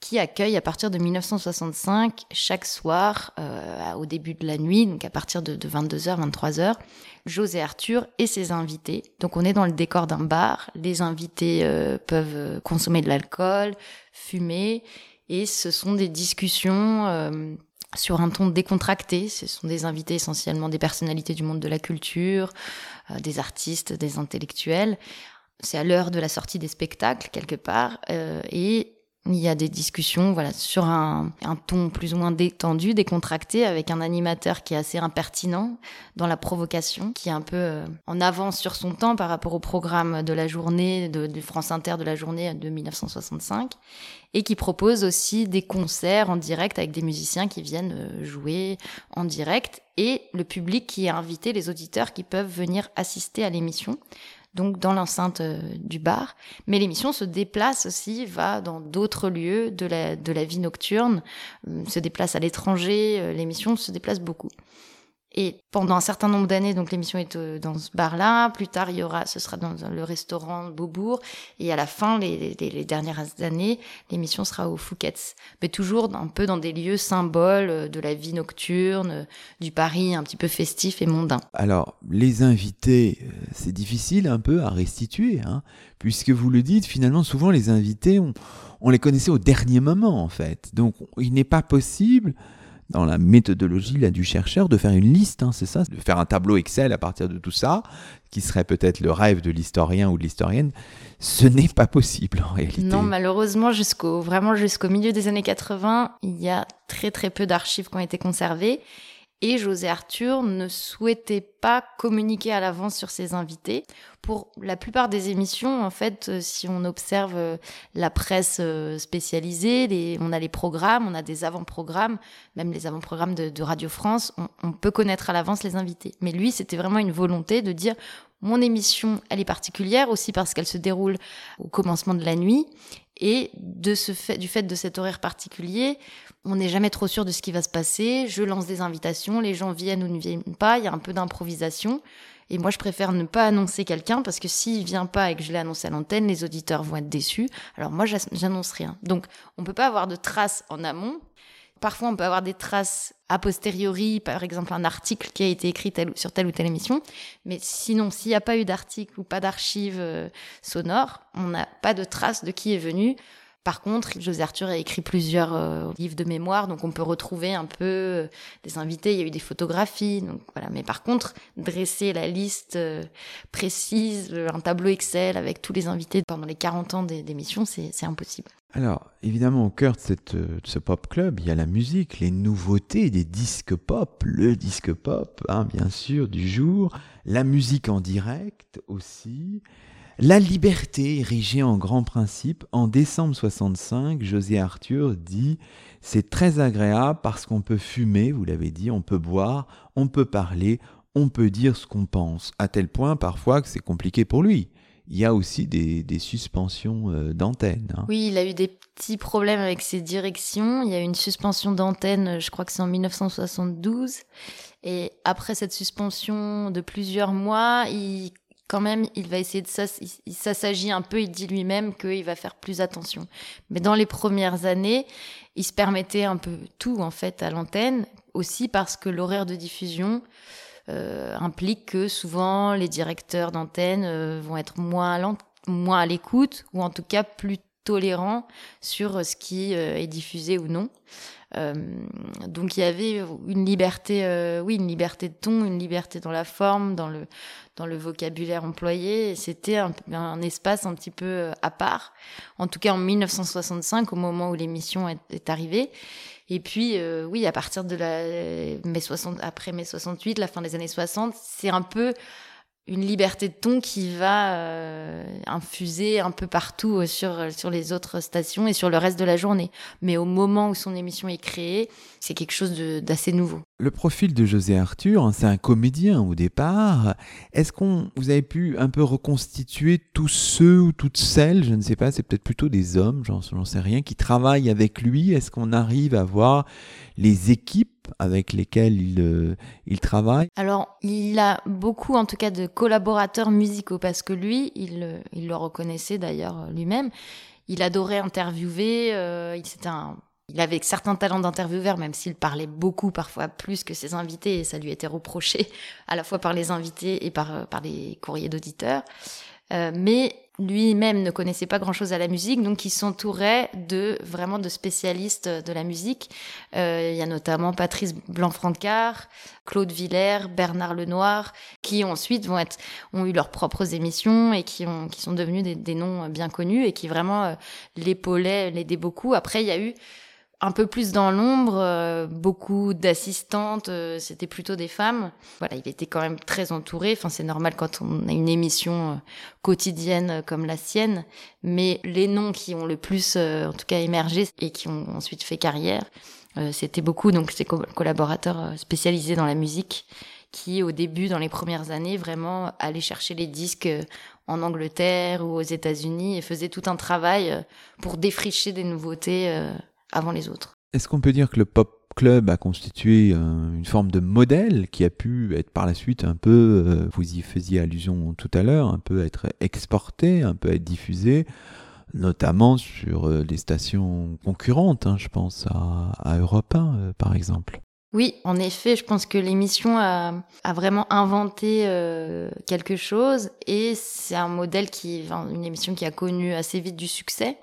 [SPEAKER 2] qui accueille à partir de 1965 chaque soir euh, au début de la nuit, donc à partir de, 22h, 23h, José Arthur et ses invités. Donc on est dans le décor d'un bar, les invités euh, peuvent consommer de l'alcool, fumer, et ce sont des discussions euh, sur un ton décontracté. Ce sont des invités essentiellement des personnalités du monde de la culture, euh, des artistes, des intellectuels. C'est à l'heure de la sortie des spectacles quelque part, et il y a des discussions voilà, sur un, ton plus ou moins détendu, décontracté, avec un animateur qui est assez impertinent dans la provocation, qui est un peu euh, en avance sur son temps par rapport au programme de la journée, de, de, France Inter de la journée de 1965, et qui propose aussi des concerts en direct avec des musiciens qui viennent euh, jouer en direct, et le public qui est invité, les auditeurs qui peuvent venir assister à l'émission donc dans l'enceinte euh, du bar. Mais l'émission se déplace aussi, va dans d'autres lieux de la, de la vie nocturne, euh, se déplace à l'étranger, euh, l'émission se déplace beaucoup. Et pendant un certain nombre d'années, donc l'émission est euh, dans ce bar-là. Plus tard, il y aura, ce sera dans le restaurant Beaubourg. Et à la fin, les, dernières années, l'émission sera au Fouquet's. Mais toujours un peu dans des lieux symboles euh, de la vie nocturne, euh, du Paris un petit peu festif et mondain.
[SPEAKER 1] Alors, les invités, c'est difficile un peu à restituer, hein, puisque vous le dites, finalement, souvent les invités, on les connaissait au dernier moment, en fait. Donc, il n'est pas possible dans la méthodologie là, du chercheur de faire une liste, hein, c'est ça, de faire un tableau Excel à partir de tout ça, qui serait peut-être le rêve de l'historien ou de l'historienne. Ce n'est pas possible en réalité.
[SPEAKER 2] Non, malheureusement, jusqu'au vraiment jusqu'au milieu des années 80, il y a très très peu d'archives qui ont été conservées. Et José Arthur ne souhaitait pas communiquer à l'avance sur ses invités pour la plupart des émissions, en fait, euh, si on observe euh, la presse euh, spécialisée, on a les programmes, on a des avant-programmes, même les avant-programmes de, Radio France, on peut connaître à l'avance les invités. Mais lui, c'était vraiment une volonté de dire mon émission, elle est particulière aussi parce qu'elle se déroule au commencement de la nuit et de ce fait, du fait de cet horaire particulier, on n'est jamais trop sûr de ce qui va se passer. Je lance des invitations, les gens viennent ou ne viennent pas, il y a un peu d'improvisation. Et moi, je préfère ne pas annoncer quelqu'un parce que s'il vient pas et que je l'ai annoncé à l'antenne, les auditeurs vont être déçus. Alors moi, j'annonce rien. Donc, on peut pas avoir de traces en amont. Parfois, on peut avoir des traces a posteriori, par exemple un article qui a été écrit sur telle ou telle émission. Mais sinon, s'il n'y a pas eu d'article ou pas d'archives euh, sonores, on n'a pas de traces de qui est venu. Par contre, José Arthur a écrit plusieurs euh, livres de mémoire, donc on peut retrouver un peu euh, des invités. Il y a eu des photographies, donc voilà. Mais par contre, dresser la liste euh, précise, un tableau Excel avec tous les invités pendant les 40 ans d'émission, c'est impossible.
[SPEAKER 1] Alors, évidemment, au cœur de, ce pop club, il y a la musique, les nouveautés des disques pop, le disque pop, hein, bien sûr, du jour, la musique en direct aussi. La liberté érigée en grand principe, en décembre 65, José Arthur dit c'est très agréable parce qu'on peut fumer, vous l'avez dit, on peut boire, on peut parler, on peut dire ce qu'on pense, à tel point parfois que c'est compliqué pour lui. Il y a aussi des, suspensions euh, d'antenne. Hein.
[SPEAKER 2] Oui, il a eu des petits problèmes avec ses directions. Il y a eu une suspension d'antenne, je crois que c'est en 1972. Et après cette suspension de plusieurs mois, il quand même, il va essayer de ça, il, s'agit un peu, il dit lui-même qu'il va faire plus attention. Mais dans les premières années, il se permettait un peu tout, en fait, à l'antenne, aussi parce que l'horaire de diffusion euh, implique que souvent les directeurs d'antenne euh, vont être moins, moins à l'écoute, ou en tout cas plus tolérants sur ce qui euh, est diffusé ou non. Euh, donc il y avait une liberté, euh, oui, une liberté de ton, une liberté dans la forme, dans le dans le vocabulaire employé. C'était un, un, espace un petit peu euh, à part. En tout cas en 1965, au moment où l'émission est, est arrivée. Et puis, euh, oui, à partir de la mai 60, après mai 68, la fin des années 60, c'est un peu une liberté de ton qui va euh, infuser un peu partout euh, sur sur les autres stations et sur le reste de la journée. Mais au moment où son émission est créée, c'est quelque chose d'assez nouveau.
[SPEAKER 1] Le profil de José Arthur, hein, c'est un comédien au départ. Est-ce qu'on vous avez pu un peu reconstituer tous ceux ou toutes celles, je ne sais pas, c'est peut-être plutôt des hommes, j'en sais rien, qui travaillent avec lui. Est-ce qu'on arrive à voir les équipes avec lesquels il, euh, il travaille?
[SPEAKER 2] Alors, il a beaucoup, en tout cas, de collaborateurs musicaux, parce que lui, il, euh, le reconnaissait d'ailleurs lui-même. Il adorait interviewer, euh, il, un, il avait certains talents d'intervieweur, même s'il parlait beaucoup, parfois plus que ses invités, et ça lui était reproché à la fois par les invités et par, par les courriers d'auditeurs. Euh, mais lui-même ne connaissait pas grand-chose à la musique, donc il s'entourait de vraiment de spécialistes de la musique. Euh, il y a notamment Patrice Blanc-Francard, Claude Villers, Bernard Lenoir, qui ensuite vont être, ont eu leurs propres émissions et qui ont, qui sont devenus des, des noms bien connus et qui vraiment euh, l'épaulaient, l'aidaient beaucoup. Après, il y a eu un peu plus dans l'ombre, euh, beaucoup d'assistantes, euh, c'était plutôt des femmes. Voilà, il était quand même très entouré. Enfin, c'est normal quand on a une émission euh, quotidienne comme la sienne. Mais les noms qui ont le plus, en tout cas, émergé et qui ont ensuite fait carrière, c'était beaucoup donc ces collaborateurs spécialisés dans la musique qui, au début, dans les premières années, vraiment allaient chercher les disques en Angleterre ou aux États-Unis et faisaient tout un travail pour défricher des nouveautés avant les autres.
[SPEAKER 1] Est-ce qu'on peut dire que le pop club a constitué euh, une forme de modèle qui a pu être par la suite un peu, euh, vous y faisiez allusion tout à l'heure, un peu être exporté, un peu être diffusé, notamment sur euh, les stations concurrentes, hein, je pense à, à Europe 1 par exemple?
[SPEAKER 2] Oui, en effet, je pense que l'émission a, a, vraiment inventé quelque chose et c'est un modèle qui, enfin, une émission qui a connu assez vite du succès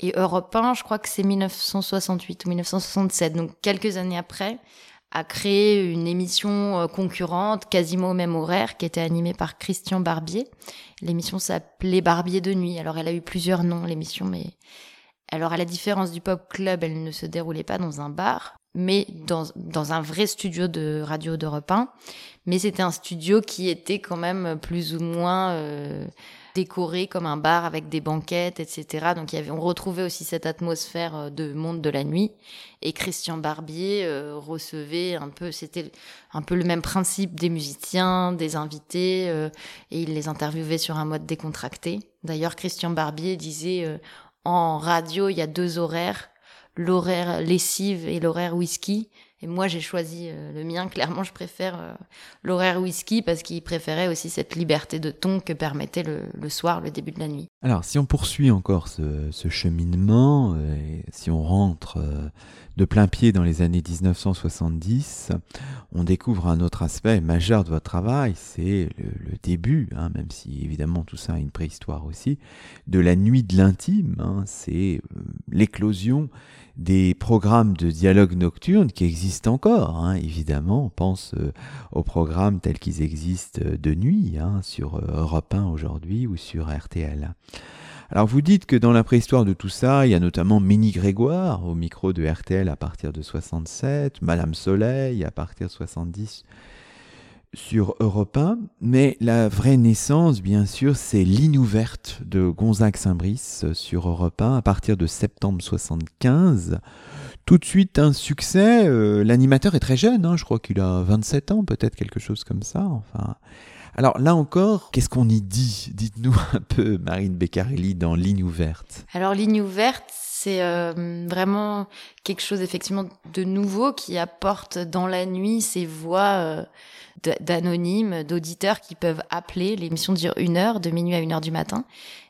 [SPEAKER 2] et Europe 1, je crois que c'est 1968 ou 1967, donc quelques années après, a créé une émission euh, concurrente, quasiment au même horaire, qui était animée par Christian Barbier. L'émission s'appelait Barbier de nuit. Alors elle a eu plusieurs noms, l'émission, mais alors à la différence du Pop Club, elle ne se déroulait pas dans un bar, mais dans, dans un vrai studio de radio d'Europe 1. Mais c'était un studio qui était quand même plus ou moins euh, décoré comme un bar avec des banquettes, etc. Donc y avait, on retrouvait aussi cette atmosphère euh, de monde de la nuit. Et Christian Barbier euh, recevait un peu, c'était un peu le même principe des musiciens, des invités, euh, et il les interviewait sur un mode décontracté. D'ailleurs, Christian Barbier disait en radio, il y a deux horaires, l'horaire lessive et l'horaire whisky. Et moi, j'ai choisi euh, le mien. Clairement, je préfère euh, l'horaire whisky parce qu'il préférait aussi cette liberté de ton que permettait le, soir, le début de la nuit.
[SPEAKER 1] Alors, si on poursuit encore ce, cheminement, euh, si on rentre de plein pied dans les années 1970, on découvre un autre aspect majeur de votre travail, c'est le, début, hein, même si évidemment tout ça a une préhistoire aussi, de la nuit de l'intime. Hein. c'est l'éclosion des programmes de dialogue nocturne qui existent encore, hein, évidemment. On pense euh, aux programmes tels qu'ils existent euh, de nuit, hein, sur euh, Europe 1 aujourd'hui ou sur RTL. Alors vous dites que dans la préhistoire de tout ça, il y a notamment Ménie Grégoire au micro de RTL à partir de 67, Madame Soleil à partir de 70 sur Europe 1, mais la vraie naissance, bien sûr, c'est Ligne ouverte de Gonzague Saint-Brice sur Europe 1 à partir de septembre 75. Tout de suite un succès. Euh, l'animateur est très jeune, hein, je crois qu'il a 27 ans, peut-être quelque chose comme ça. Enfin, alors là encore, qu'est-ce qu'on y dit? Dites-nous un peu, Marine Beccarelli, dans Ligne ouverte.
[SPEAKER 2] Alors Ligne ouverte, c'est euh, vraiment quelque chose effectivement de nouveau qui apporte dans la nuit ces voix. Euh, d'anonymes, d'auditeurs qui peuvent appeler. L'émission dure une heure, de minuit à une heure du matin.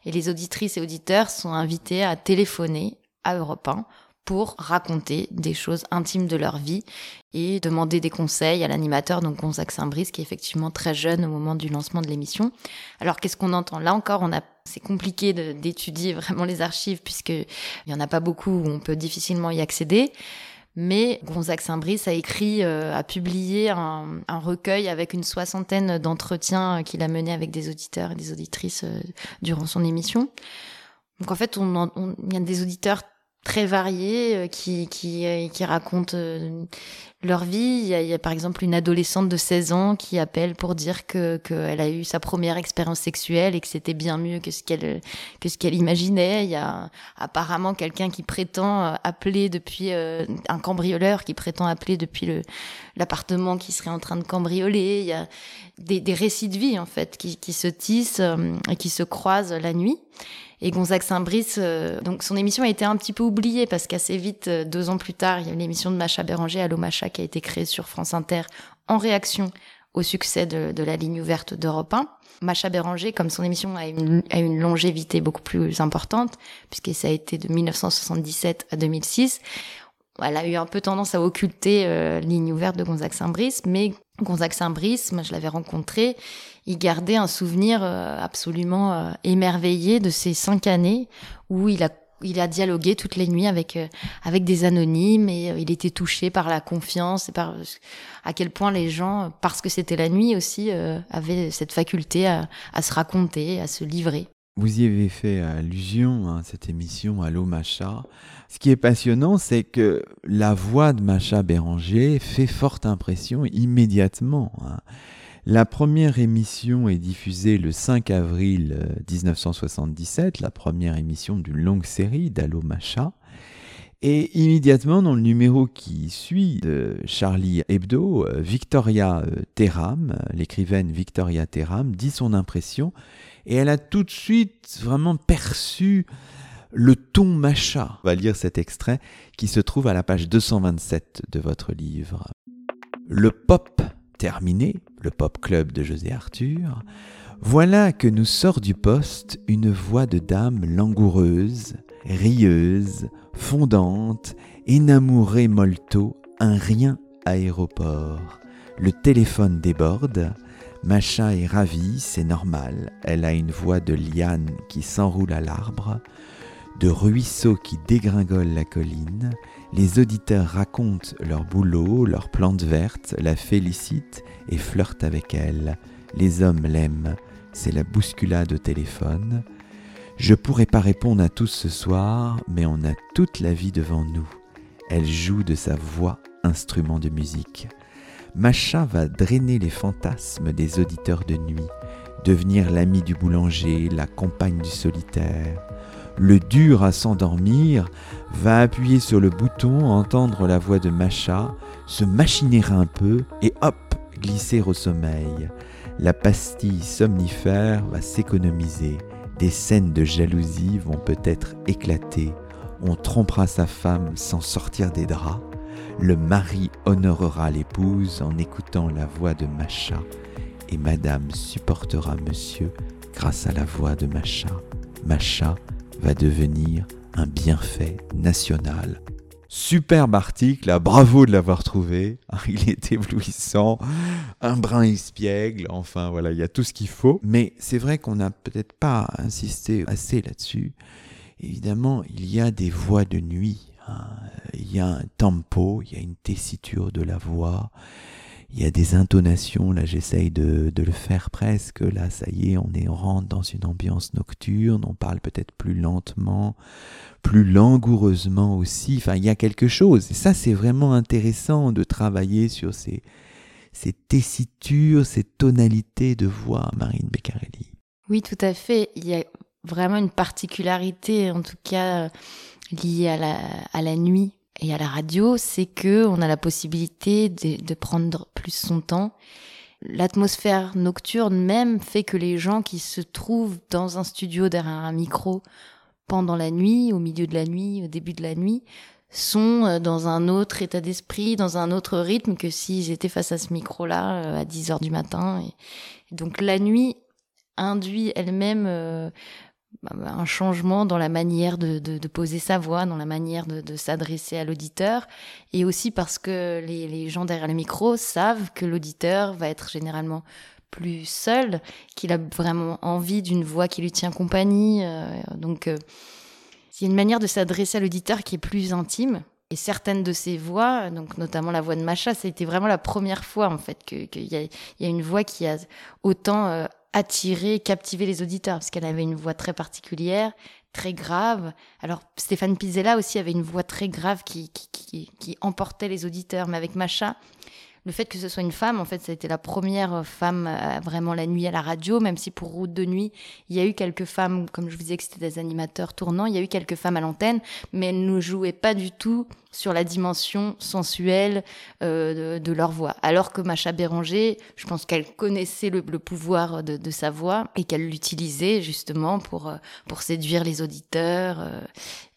[SPEAKER 2] Et les auditrices et auditeurs sont invités à téléphoner à Europe 1 pour raconter des choses intimes de leur vie et demander des conseils à l'animateur, donc Gonzague Saint-Brice, qui est effectivement très jeune au moment du lancement de l'émission. Alors qu'est-ce qu'on entend? Là encore, on a c'est compliqué d'étudier vraiment les archives puisqu'il n'y en a pas beaucoup où on peut difficilement y accéder. Mais Gonzague Saint-Brice a écrit, euh, a publié un, recueil avec une soixantaine d'entretiens qu'il a menés avec des auditeurs et des auditrices euh, durant son émission. Donc en fait, on, on, il y a des auditeurs très variés euh, qui, qui, euh, qui racontent euh, leur vie. Il y, a, il y, a, par exemple une adolescente de 16 ans qui appelle pour dire que qu'elle a eu sa première expérience sexuelle et que c'était bien mieux que ce qu'elle que ce qu'elle imaginait. Il y a apparemment quelqu'un qui prétend appeler depuis un cambrioleur qui prétend appeler depuis le l'appartement qui serait en train de cambrioler. Il y a des, des récits de vie en fait qui, qui se tissent et qui se croisent la nuit. Et Gonzague Saint-Brice, euh, donc son émission a été un petit peu oubliée parce qu'assez vite, euh, deux ans plus tard, il y a une émission de Macha Béranger, Allo Macha, qui a été créée sur France Inter en réaction au succès de, la ligne ouverte d'Europe 1. Macha Béranger, comme son émission a une, longévité beaucoup plus importante, puisque ça a été de 1977 à 2006, elle a eu un peu tendance à occulter euh, ligne ouverte de Gonzague Saint-Brice, mais Gonzague Saint-Brice, moi je l'avais rencontré, il gardait un souvenir euh, absolument euh, émerveillé de ces cinq années où il a il a dialogué toutes les nuits avec euh, avec des anonymes et il était touché par la confiance et par à quel point les gens, parce que c'était la nuit aussi, avaient cette faculté à, se raconter, à se livrer.
[SPEAKER 1] Vous y avez fait allusion, à hein, cette émission Allo Macha. Ce qui est passionnant, c'est que la voix de Macha Béranger fait forte impression immédiatement. Hein. La première émission est diffusée le 5 avril 1977, la première émission d'une longue série d'Allo Macha. Et immédiatement, dans le numéro qui suit de Charlie Hebdo, euh, Victoria euh, Terram, l'écrivaine Victoria Terram, dit son impression et elle a tout de suite vraiment perçu le ton macha. On va lire cet extrait qui se trouve à la page 227 de votre livre. Le pop terminé, le pop club de José Arthur, voilà que nous sort du poste une voix de dame langoureuse, rieuse, fondante, énamourée molto, un rien aéroport. Le téléphone déborde, Macha est ravie, c'est normal, elle a une voix de liane qui s'enroule à l'arbre, de ruisseaux qui dégringolent la colline, les auditeurs racontent leur boulot, leurs plantes vertes, la félicitent et flirtent avec elle. Les hommes l'aiment, c'est la bousculade au téléphone. Je pourrais pas répondre à tous ce soir, mais on a toute la vie devant nous. Elle joue de sa voix instrument de musique. Macha va drainer les fantasmes des auditeurs de nuit, devenir l'ami du boulanger, la compagne du solitaire. Le dur à s'endormir va appuyer sur le bouton, entendre la voix de Macha, se machiner un peu et hop, glisser au sommeil. La pastille somnifère va s'économiser. Des scènes de jalousie vont peut-être éclater. On trompera sa femme sans sortir des draps. Le mari honorera l'épouse en écoutant la voix de Macha. Et madame supportera monsieur grâce à la voix de Macha. Macha va devenir un bienfait national. Superbe article, bravo de l'avoir trouvé. Il est éblouissant, un brin espiègle, enfin voilà, il y a tout ce qu'il faut. Mais c'est vrai qu'on n'a peut-être pas insisté assez là-dessus. Évidemment, il y a des voix de nuit. Hein. Il y a un tempo, il y a une tessiture de la voix, il y a des intonations, là j'essaye de, le faire presque, là ça y est, on est rentre dans une ambiance nocturne, on parle peut-être plus lentement, plus langoureusement aussi, enfin il y a quelque chose, et ça c'est vraiment intéressant de travailler sur ces, ces tessitures, ces tonalités de voix, Marine Beccarelli.
[SPEAKER 2] Oui, tout à fait, il y a vraiment une particularité, en tout cas liée à la, à la nuit et à la radio, c'est que on a la possibilité de, prendre plus son temps. L'atmosphère nocturne même fait que les gens qui se trouvent dans un studio derrière un micro pendant la nuit, au milieu de la nuit, au début de la nuit, sont euh, dans un autre état d'esprit, dans un autre rythme que s'ils étaient face à ce micro-là euh, à 10 heures du matin. Et donc la nuit induit elle-même euh, un changement dans la manière de, poser sa voix, dans la manière de, s'adresser à l'auditeur, et aussi parce que les, les, gens derrière le micro savent que l'auditeur va être généralement plus seul, qu'il a vraiment envie d'une voix qui lui tient compagnie. Euh, donc, euh, c'est une manière de s'adresser à l'auditeur qui est plus intime. Et certaines de ces voix, donc notamment la voix de Macha, c'était vraiment la première fois en fait qu'il y, a, y a une voix qui a autant euh, attirer, captiver les auditeurs, parce qu'elle avait une voix très particulière, très grave. Alors Stéphane Pizella aussi avait une voix très grave qui, qui, qui, qui emportait les auditeurs, mais avec Macha, le fait que ce soit une femme, en fait, ça a été la première femme vraiment la nuit à la radio, même si pour Route de nuit, il y a eu quelques femmes, comme je vous disais que c'était des animateurs tournants, il y a eu quelques femmes à l'antenne, mais elles ne jouaient pas du tout sur la dimension sensuelle euh, de, leur voix. Alors que Macha Béranger, je pense qu'elle connaissait le, pouvoir de, sa voix et qu'elle l'utilisait justement pour, euh, pour séduire les auditeurs. Euh,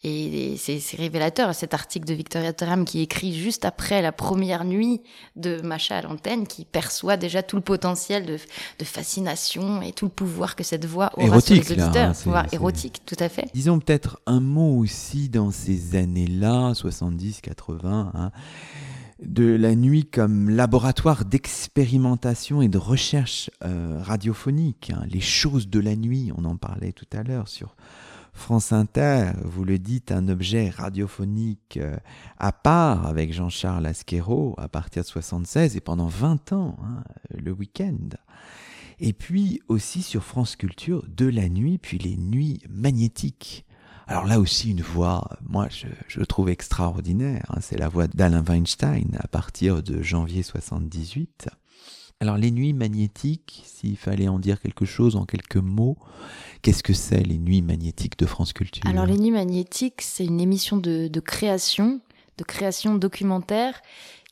[SPEAKER 2] et, c'est révélateur, cet article de Victoria Thuram qui écrit juste après la première nuit de Macha à l'antenne, qui perçoit déjà tout le potentiel de, de, fascination et tout le pouvoir que cette voix aura sur les auditeurs. Hein, pouvoir érotique, tout à fait.
[SPEAKER 1] Disons peut-être un mot aussi dans ces années-là, 70, 80, hein, de la nuit comme laboratoire d'expérimentation et de recherche euh, radiophonique. Hein. Les choses de la nuit, on en parlait tout à l'heure sur France Inter, vous le dites, un objet radiophonique euh, à part avec Jean-Charles Asquero à partir de 76 et pendant 20 ans, hein, le week-end. Et puis aussi sur France Culture, de la nuit, puis les nuits magnétiques. Alors là aussi une voix, moi je, trouve extraordinaire, hein, c'est la voix d'Alain Weinstein à partir de janvier 78. Alors les nuits magnétiques, s'il fallait en dire quelque chose en quelques mots, qu'est-ce que c'est les nuits magnétiques de France Culture?
[SPEAKER 2] Alors les nuits magnétiques, c'est une émission de, création, de création documentaire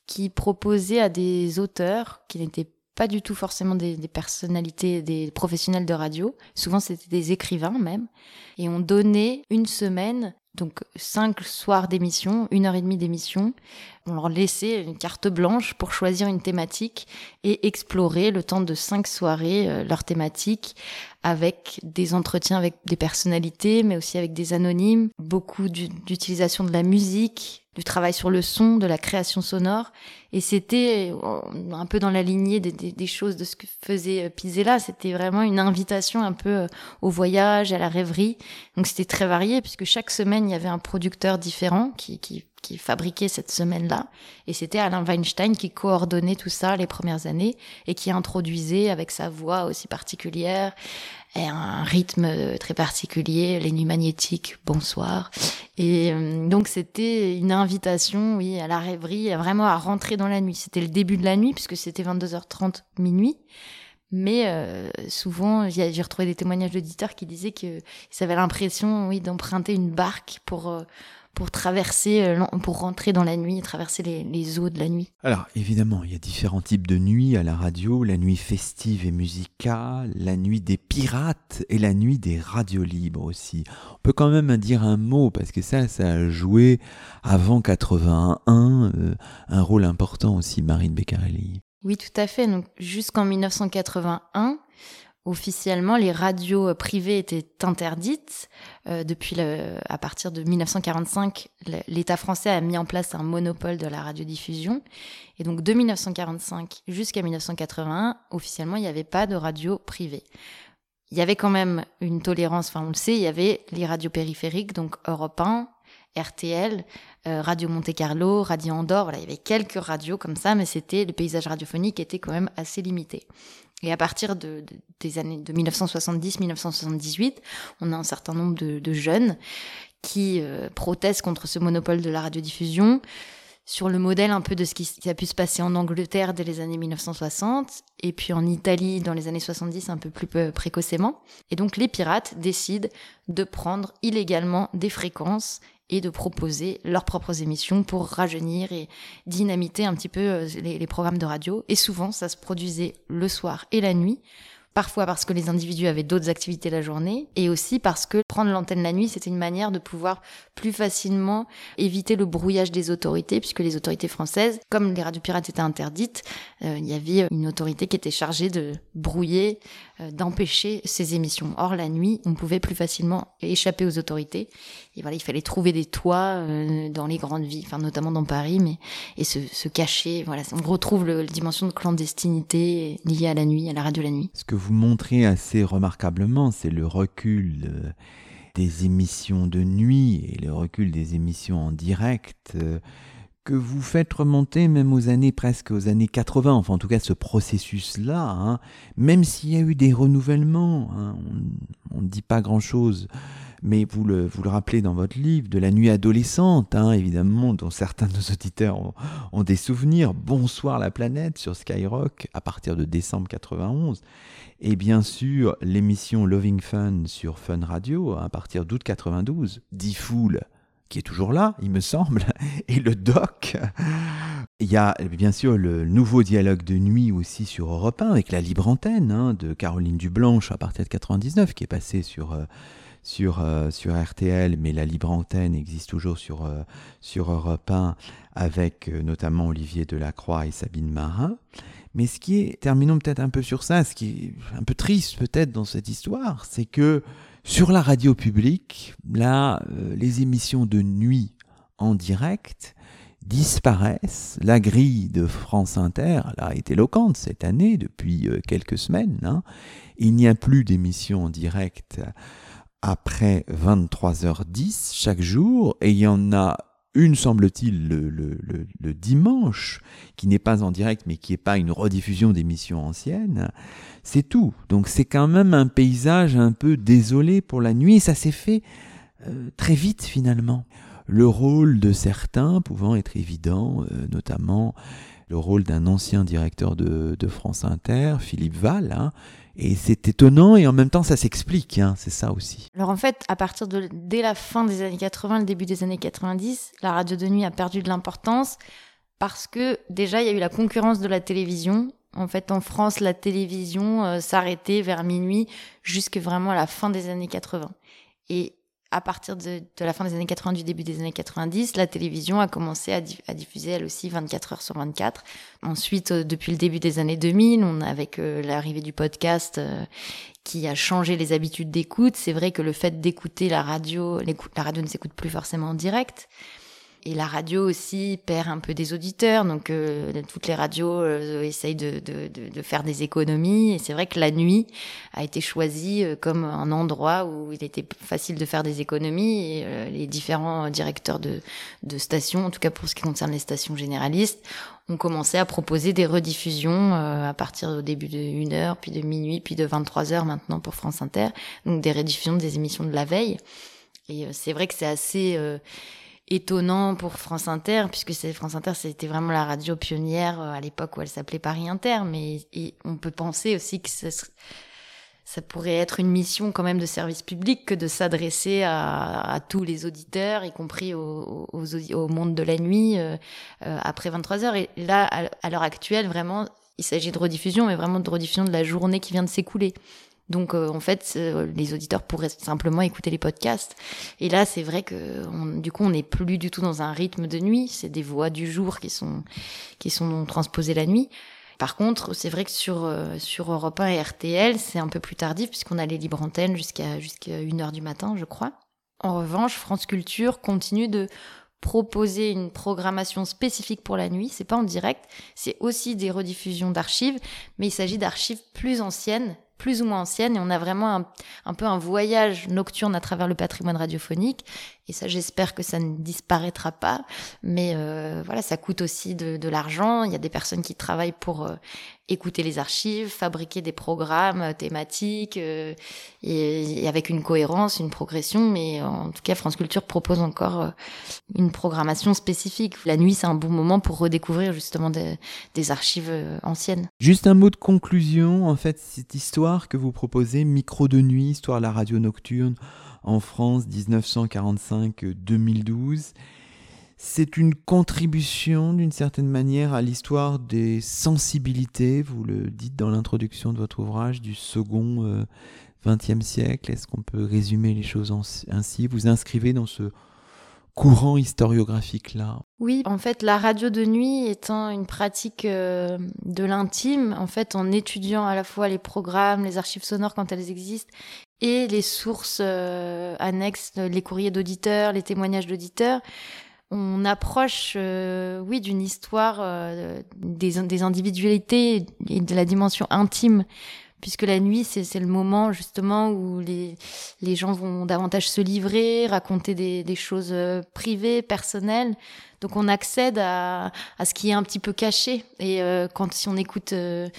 [SPEAKER 2] qui proposait à des auteurs qui n'étaient pas du tout forcément des, des, personnalités, des professionnels de radio. Souvent, c'était des écrivains même. Et on donnait une semaine donc cinq soirs d'émission, une heure et demie d'émission. On leur laissait une carte blanche pour choisir une thématique et explorer le temps de cinq soirées euh, leur thématique avec des entretiens avec des personnalités, mais aussi avec des anonymes, beaucoup d'utilisation de la musique, du travail sur le son, de la création sonore. Et c'était euh, un peu dans la lignée des, choses de ce que faisait euh, Pizella. C'était vraiment une invitation un peu euh, au voyage, à la rêverie. Donc c'était très varié puisque chaque semaine il y avait un producteur différent qui, qui qui fabriquait cette semaine-là. Et c'était Alain Weinstein qui coordonnait tout ça les premières années et qui introduisait avec sa voix aussi particulière et un rythme très particulier, les nuits magnétiques, bonsoir. Et euh, donc c'était une invitation, oui, à la rêverie, vraiment à rentrer dans la nuit. C'était le début de la nuit puisque c'était 22h30 minuit. Mais euh, souvent, j'ai retrouvé des témoignages d'auditeurs qui disaient qu'ils avaient l'impression, oui, d'emprunter une barque pour euh, pour traverser, euh, pour rentrer dans la nuit, traverser les, eaux de la nuit.
[SPEAKER 1] Alors évidemment, il y a différents types de nuits à la radio, la nuit festive et musicale, la nuit des pirates et la nuit des radios libres aussi. On peut quand même dire un mot parce que ça, ça a joué avant 81 euh, un rôle important aussi, Marine Beccarelli.
[SPEAKER 2] Oui, tout à fait. Donc jusqu'en 1981, Officiellement, les radios euh, privées étaient interdites. Euh, depuis à partir de 1945, l'État français a mis en place un monopole de la radiodiffusion. Et donc de 1945 jusqu'à 1981, officiellement, il n'y avait pas de radio privée. Il y avait quand même une tolérance, enfin on le sait, il y avait les radios périphériques, donc Europe 1, RTL, euh, Radio Monte Carlo, Radio Andorre, voilà, il y avait quelques radios comme ça, mais c'était le paysage radiophonique était quand même assez limité. Et à partir de, des années de 1970-1978, on a un certain nombre de, jeunes qui euh, protestent contre ce monopole de la radiodiffusion sur le modèle un peu de ce qui, a pu se passer en Angleterre dès les années 1960 et puis en Italie dans les années 70 un peu plus précocement. Et donc les pirates décident de prendre illégalement des fréquences et de proposer leurs propres émissions pour rajeunir et dynamiter un petit peu euh, les, programmes de radio. Et souvent, ça se produisait le soir et la nuit parfois parce que les individus avaient d'autres activités la journée, et aussi parce que prendre l'antenne la nuit, c'était une manière de pouvoir plus facilement éviter le brouillage des autorités, puisque les autorités françaises, comme les radios pirates étaient interdites, euh, il y avait une autorité qui était chargée de brouiller, d'empêcher ces émissions. Or, la nuit, on pouvait plus facilement échapper aux autorités, et voilà, il fallait trouver des toits euh, dans les grandes villes, enfin notamment dans Paris, mais et se, cacher. Voilà, on retrouve la dimension de clandestinité liée à la nuit, à la radio la nuit.
[SPEAKER 1] Ce que vous montrez assez remarquablement, c'est le recul euh, des émissions de nuit et le recul des émissions en direct euh, que vous faites remonter même aux années presque aux années 80, enfin en tout cas ce processus-là, hein, même s'il y a eu des renouvellements, hein, on ne dit pas grand-chose mais vous le, vous le rappelez dans votre livre, de la nuit adolescente, hein, évidemment, dont certains de nos auditeurs ont, des souvenirs. Bonsoir la planète sur Skyrock à partir de décembre 91. Et bien sûr, l'émission Loving Fun sur Fun Radio à partir d'août 92. D-Fool, qui est toujours là, il me semble, et le doc. Il y a bien sûr le nouveau dialogue de nuit aussi sur Europe 1 avec la libre antenne hein, de Caroline Dublanche à partir de 99 qui est passé sur, euh, sur, euh, sur RTL, mais la libre antenne existe toujours sur, euh, sur Europe 1 avec notamment Olivier Delacroix et Sabine Marin. Mais ce qui est, terminons peut-être un peu sur ça, ce qui est un peu triste peut-être dans cette histoire, c'est que sur la radio publique, là, les émissions de nuit en direct disparaissent. La grille de France Inter là, est éloquente cette année, depuis quelques semaines. Hein. Il n'y a plus d'émissions en direct après 23h10 chaque jour, et il y en a une, semble-t-il, le, dimanche, qui n'est pas en direct, mais qui n'est pas une rediffusion d'émissions anciennes. C'est tout. Donc c'est quand même un paysage un peu désolé pour la nuit, ça s'est fait euh, très vite finalement. Le rôle de certains pouvant être évident, euh, notamment le rôle d'un ancien directeur de, France Inter, Philippe Val, hein, et c'est étonnant et en même temps ça s'explique, hein, c'est ça aussi.
[SPEAKER 2] Alors en fait, à partir de dès la fin des années 80, le début des années 90, la radio de nuit a perdu de l'importance parce que déjà il y a eu la concurrence de la télévision. En fait, en France, la télévision euh, s'arrêtait vers minuit jusque vraiment à la fin des années 80. Et à partir de, la fin des années 80, du début des années 90, la télévision a commencé à, diffuser elle aussi 24 heures sur 24. Ensuite, euh, depuis le début des années 2000, on avec euh, l'arrivée du podcast euh, qui a changé les habitudes d'écoute. C'est vrai que le fait d'écouter la radio, la radio ne s'écoute plus forcément en direct. Et la radio aussi perd un peu des auditeurs, donc euh, toutes les radios euh, essayent de, de, de, faire des économies. Et c'est vrai que la nuit a été choisie euh, comme un endroit où il était facile de faire des économies. Et les différents directeurs de, de stations, en tout cas pour ce qui concerne les stations généralistes, ont commencé à proposer des rediffusions à partir au début de 1h, puis de minuit, puis de 23h maintenant pour France Inter. Donc des rediffusions des émissions de la veille. Et c'est vrai que c'est assez étonnant pour France Inter, puisque c'est France Inter, c'était vraiment la radio pionnière euh, à l'époque où elle s'appelait Paris Inter, mais on peut penser aussi que ça, pourrait être une mission quand même de service public que de s'adresser à, tous les auditeurs, y compris au, au monde de la nuit euh, euh, après 23 heures. Et là, à l'heure actuelle, vraiment, il s'agit de rediffusion, mais vraiment de rediffusion de la journée qui vient de s'écouler. Donc euh, en fait, euh, les auditeurs pourraient simplement écouter les podcasts. Et là, c'est vrai que du coup, on n'est plus du tout dans un rythme de nuit. C'est des voix du jour qui sont qui sont transposées la nuit. Par contre, c'est vrai que sur euh, sur Europe 1 et RTL, c'est un peu plus tardif puisqu'on a les libres antennes jusqu'à jusqu'à 1 heure du matin, je crois. En revanche, France Culture continue de proposer une programmation spécifique pour la nuit. C'est pas en direct, c'est aussi des rediffusions d'archives, mais il s'agit d'archives plus anciennes plus ou moins ancienne et on a vraiment un, un, peu un voyage nocturne à travers le patrimoine radiophonique et ça j'espère que ça ne disparaîtra pas. Mais euh, voilà ça coûte aussi de, l'argent. Il y a des personnes qui travaillent pour euh, écouter les archives fabriquer des programmes euh, thématiques et, avec une cohérence une progression. Mais en tout cas France Culture propose encore une programmation spécifique. La nuit c'est un bon moment pour redécouvrir justement des archives anciennes.
[SPEAKER 1] Juste un mot de conclusion en fait cette histoire que vous proposez, Micro de nuit, histoire de la radio nocturne en France 1945-2012. C'est une contribution d'une certaine manière à l'histoire des sensibilités, vous le dites dans l'introduction de votre ouvrage, du second XXe euh, siècle. Est-ce qu'on peut résumer les choses ainsi? Vous inscrivez dans ce courant historiographique là
[SPEAKER 2] Oui, en fait, la radio de nuit étant une pratique euh, de l'intime, en fait, en étudiant à la fois les programmes, les archives sonores quand elles existent, et les sources euh, annexes, les courriers d'auditeurs, les témoignages d'auditeurs, on approche, euh, oui, d'une histoire des individualités et de la dimension intime puisque la nuit, c'est le moment justement où les, les gens vont davantage se livrer, raconter des, des choses euh, privées, personnelles. Donc on accède à, à ce qui est un petit peu caché. Et euh, quand si on écoute euh,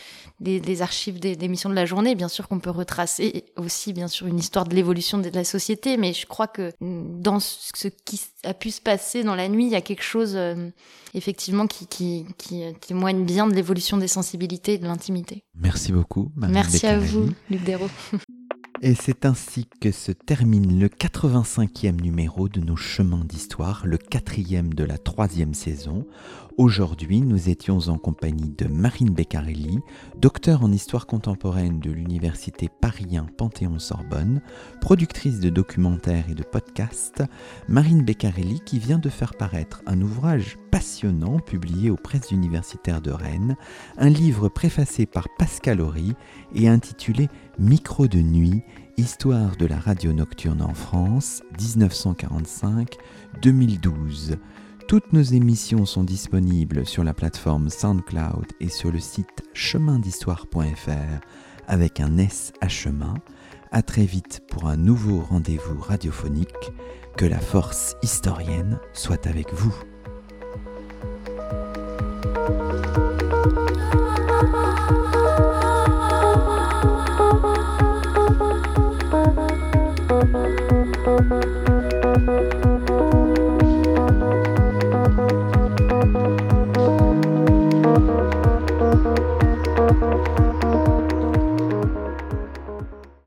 [SPEAKER 2] des, archives des, des, missions de la journée, bien sûr qu'on peut retracer aussi bien sûr une histoire de l'évolution de la société. Mais je crois que dans ce qui a pu se passer dans la nuit, il y a quelque chose euh, effectivement qui, qui, qui, témoigne bien de l'évolution des sensibilités et de l'intimité.
[SPEAKER 1] Merci beaucoup.
[SPEAKER 2] Merci à vous, Luc Dérault.
[SPEAKER 1] Et c'est ainsi que se termine le 85e numéro de nos chemins d'histoire, le quatrième de la troisième saison. Aujourd'hui, nous étions en compagnie de Marine Beccarelli, docteur en histoire contemporaine de l'université Paris Panthéon-Sorbonne, productrice de documentaires et de podcasts. Marine Beccarelli qui vient de faire paraître un ouvrage passionnant publié aux presses universitaires de Rennes, un livre préfacé par Pascal Horry et intitulé Micro de nuit, histoire de la radio nocturne en France, 1945-2012. Toutes nos émissions sont disponibles sur la plateforme SoundCloud et sur le site chemindhistoire.fr avec un S à chemin. À très vite pour un nouveau rendez-vous radiophonique. Que la force historienne soit avec vous. Thank.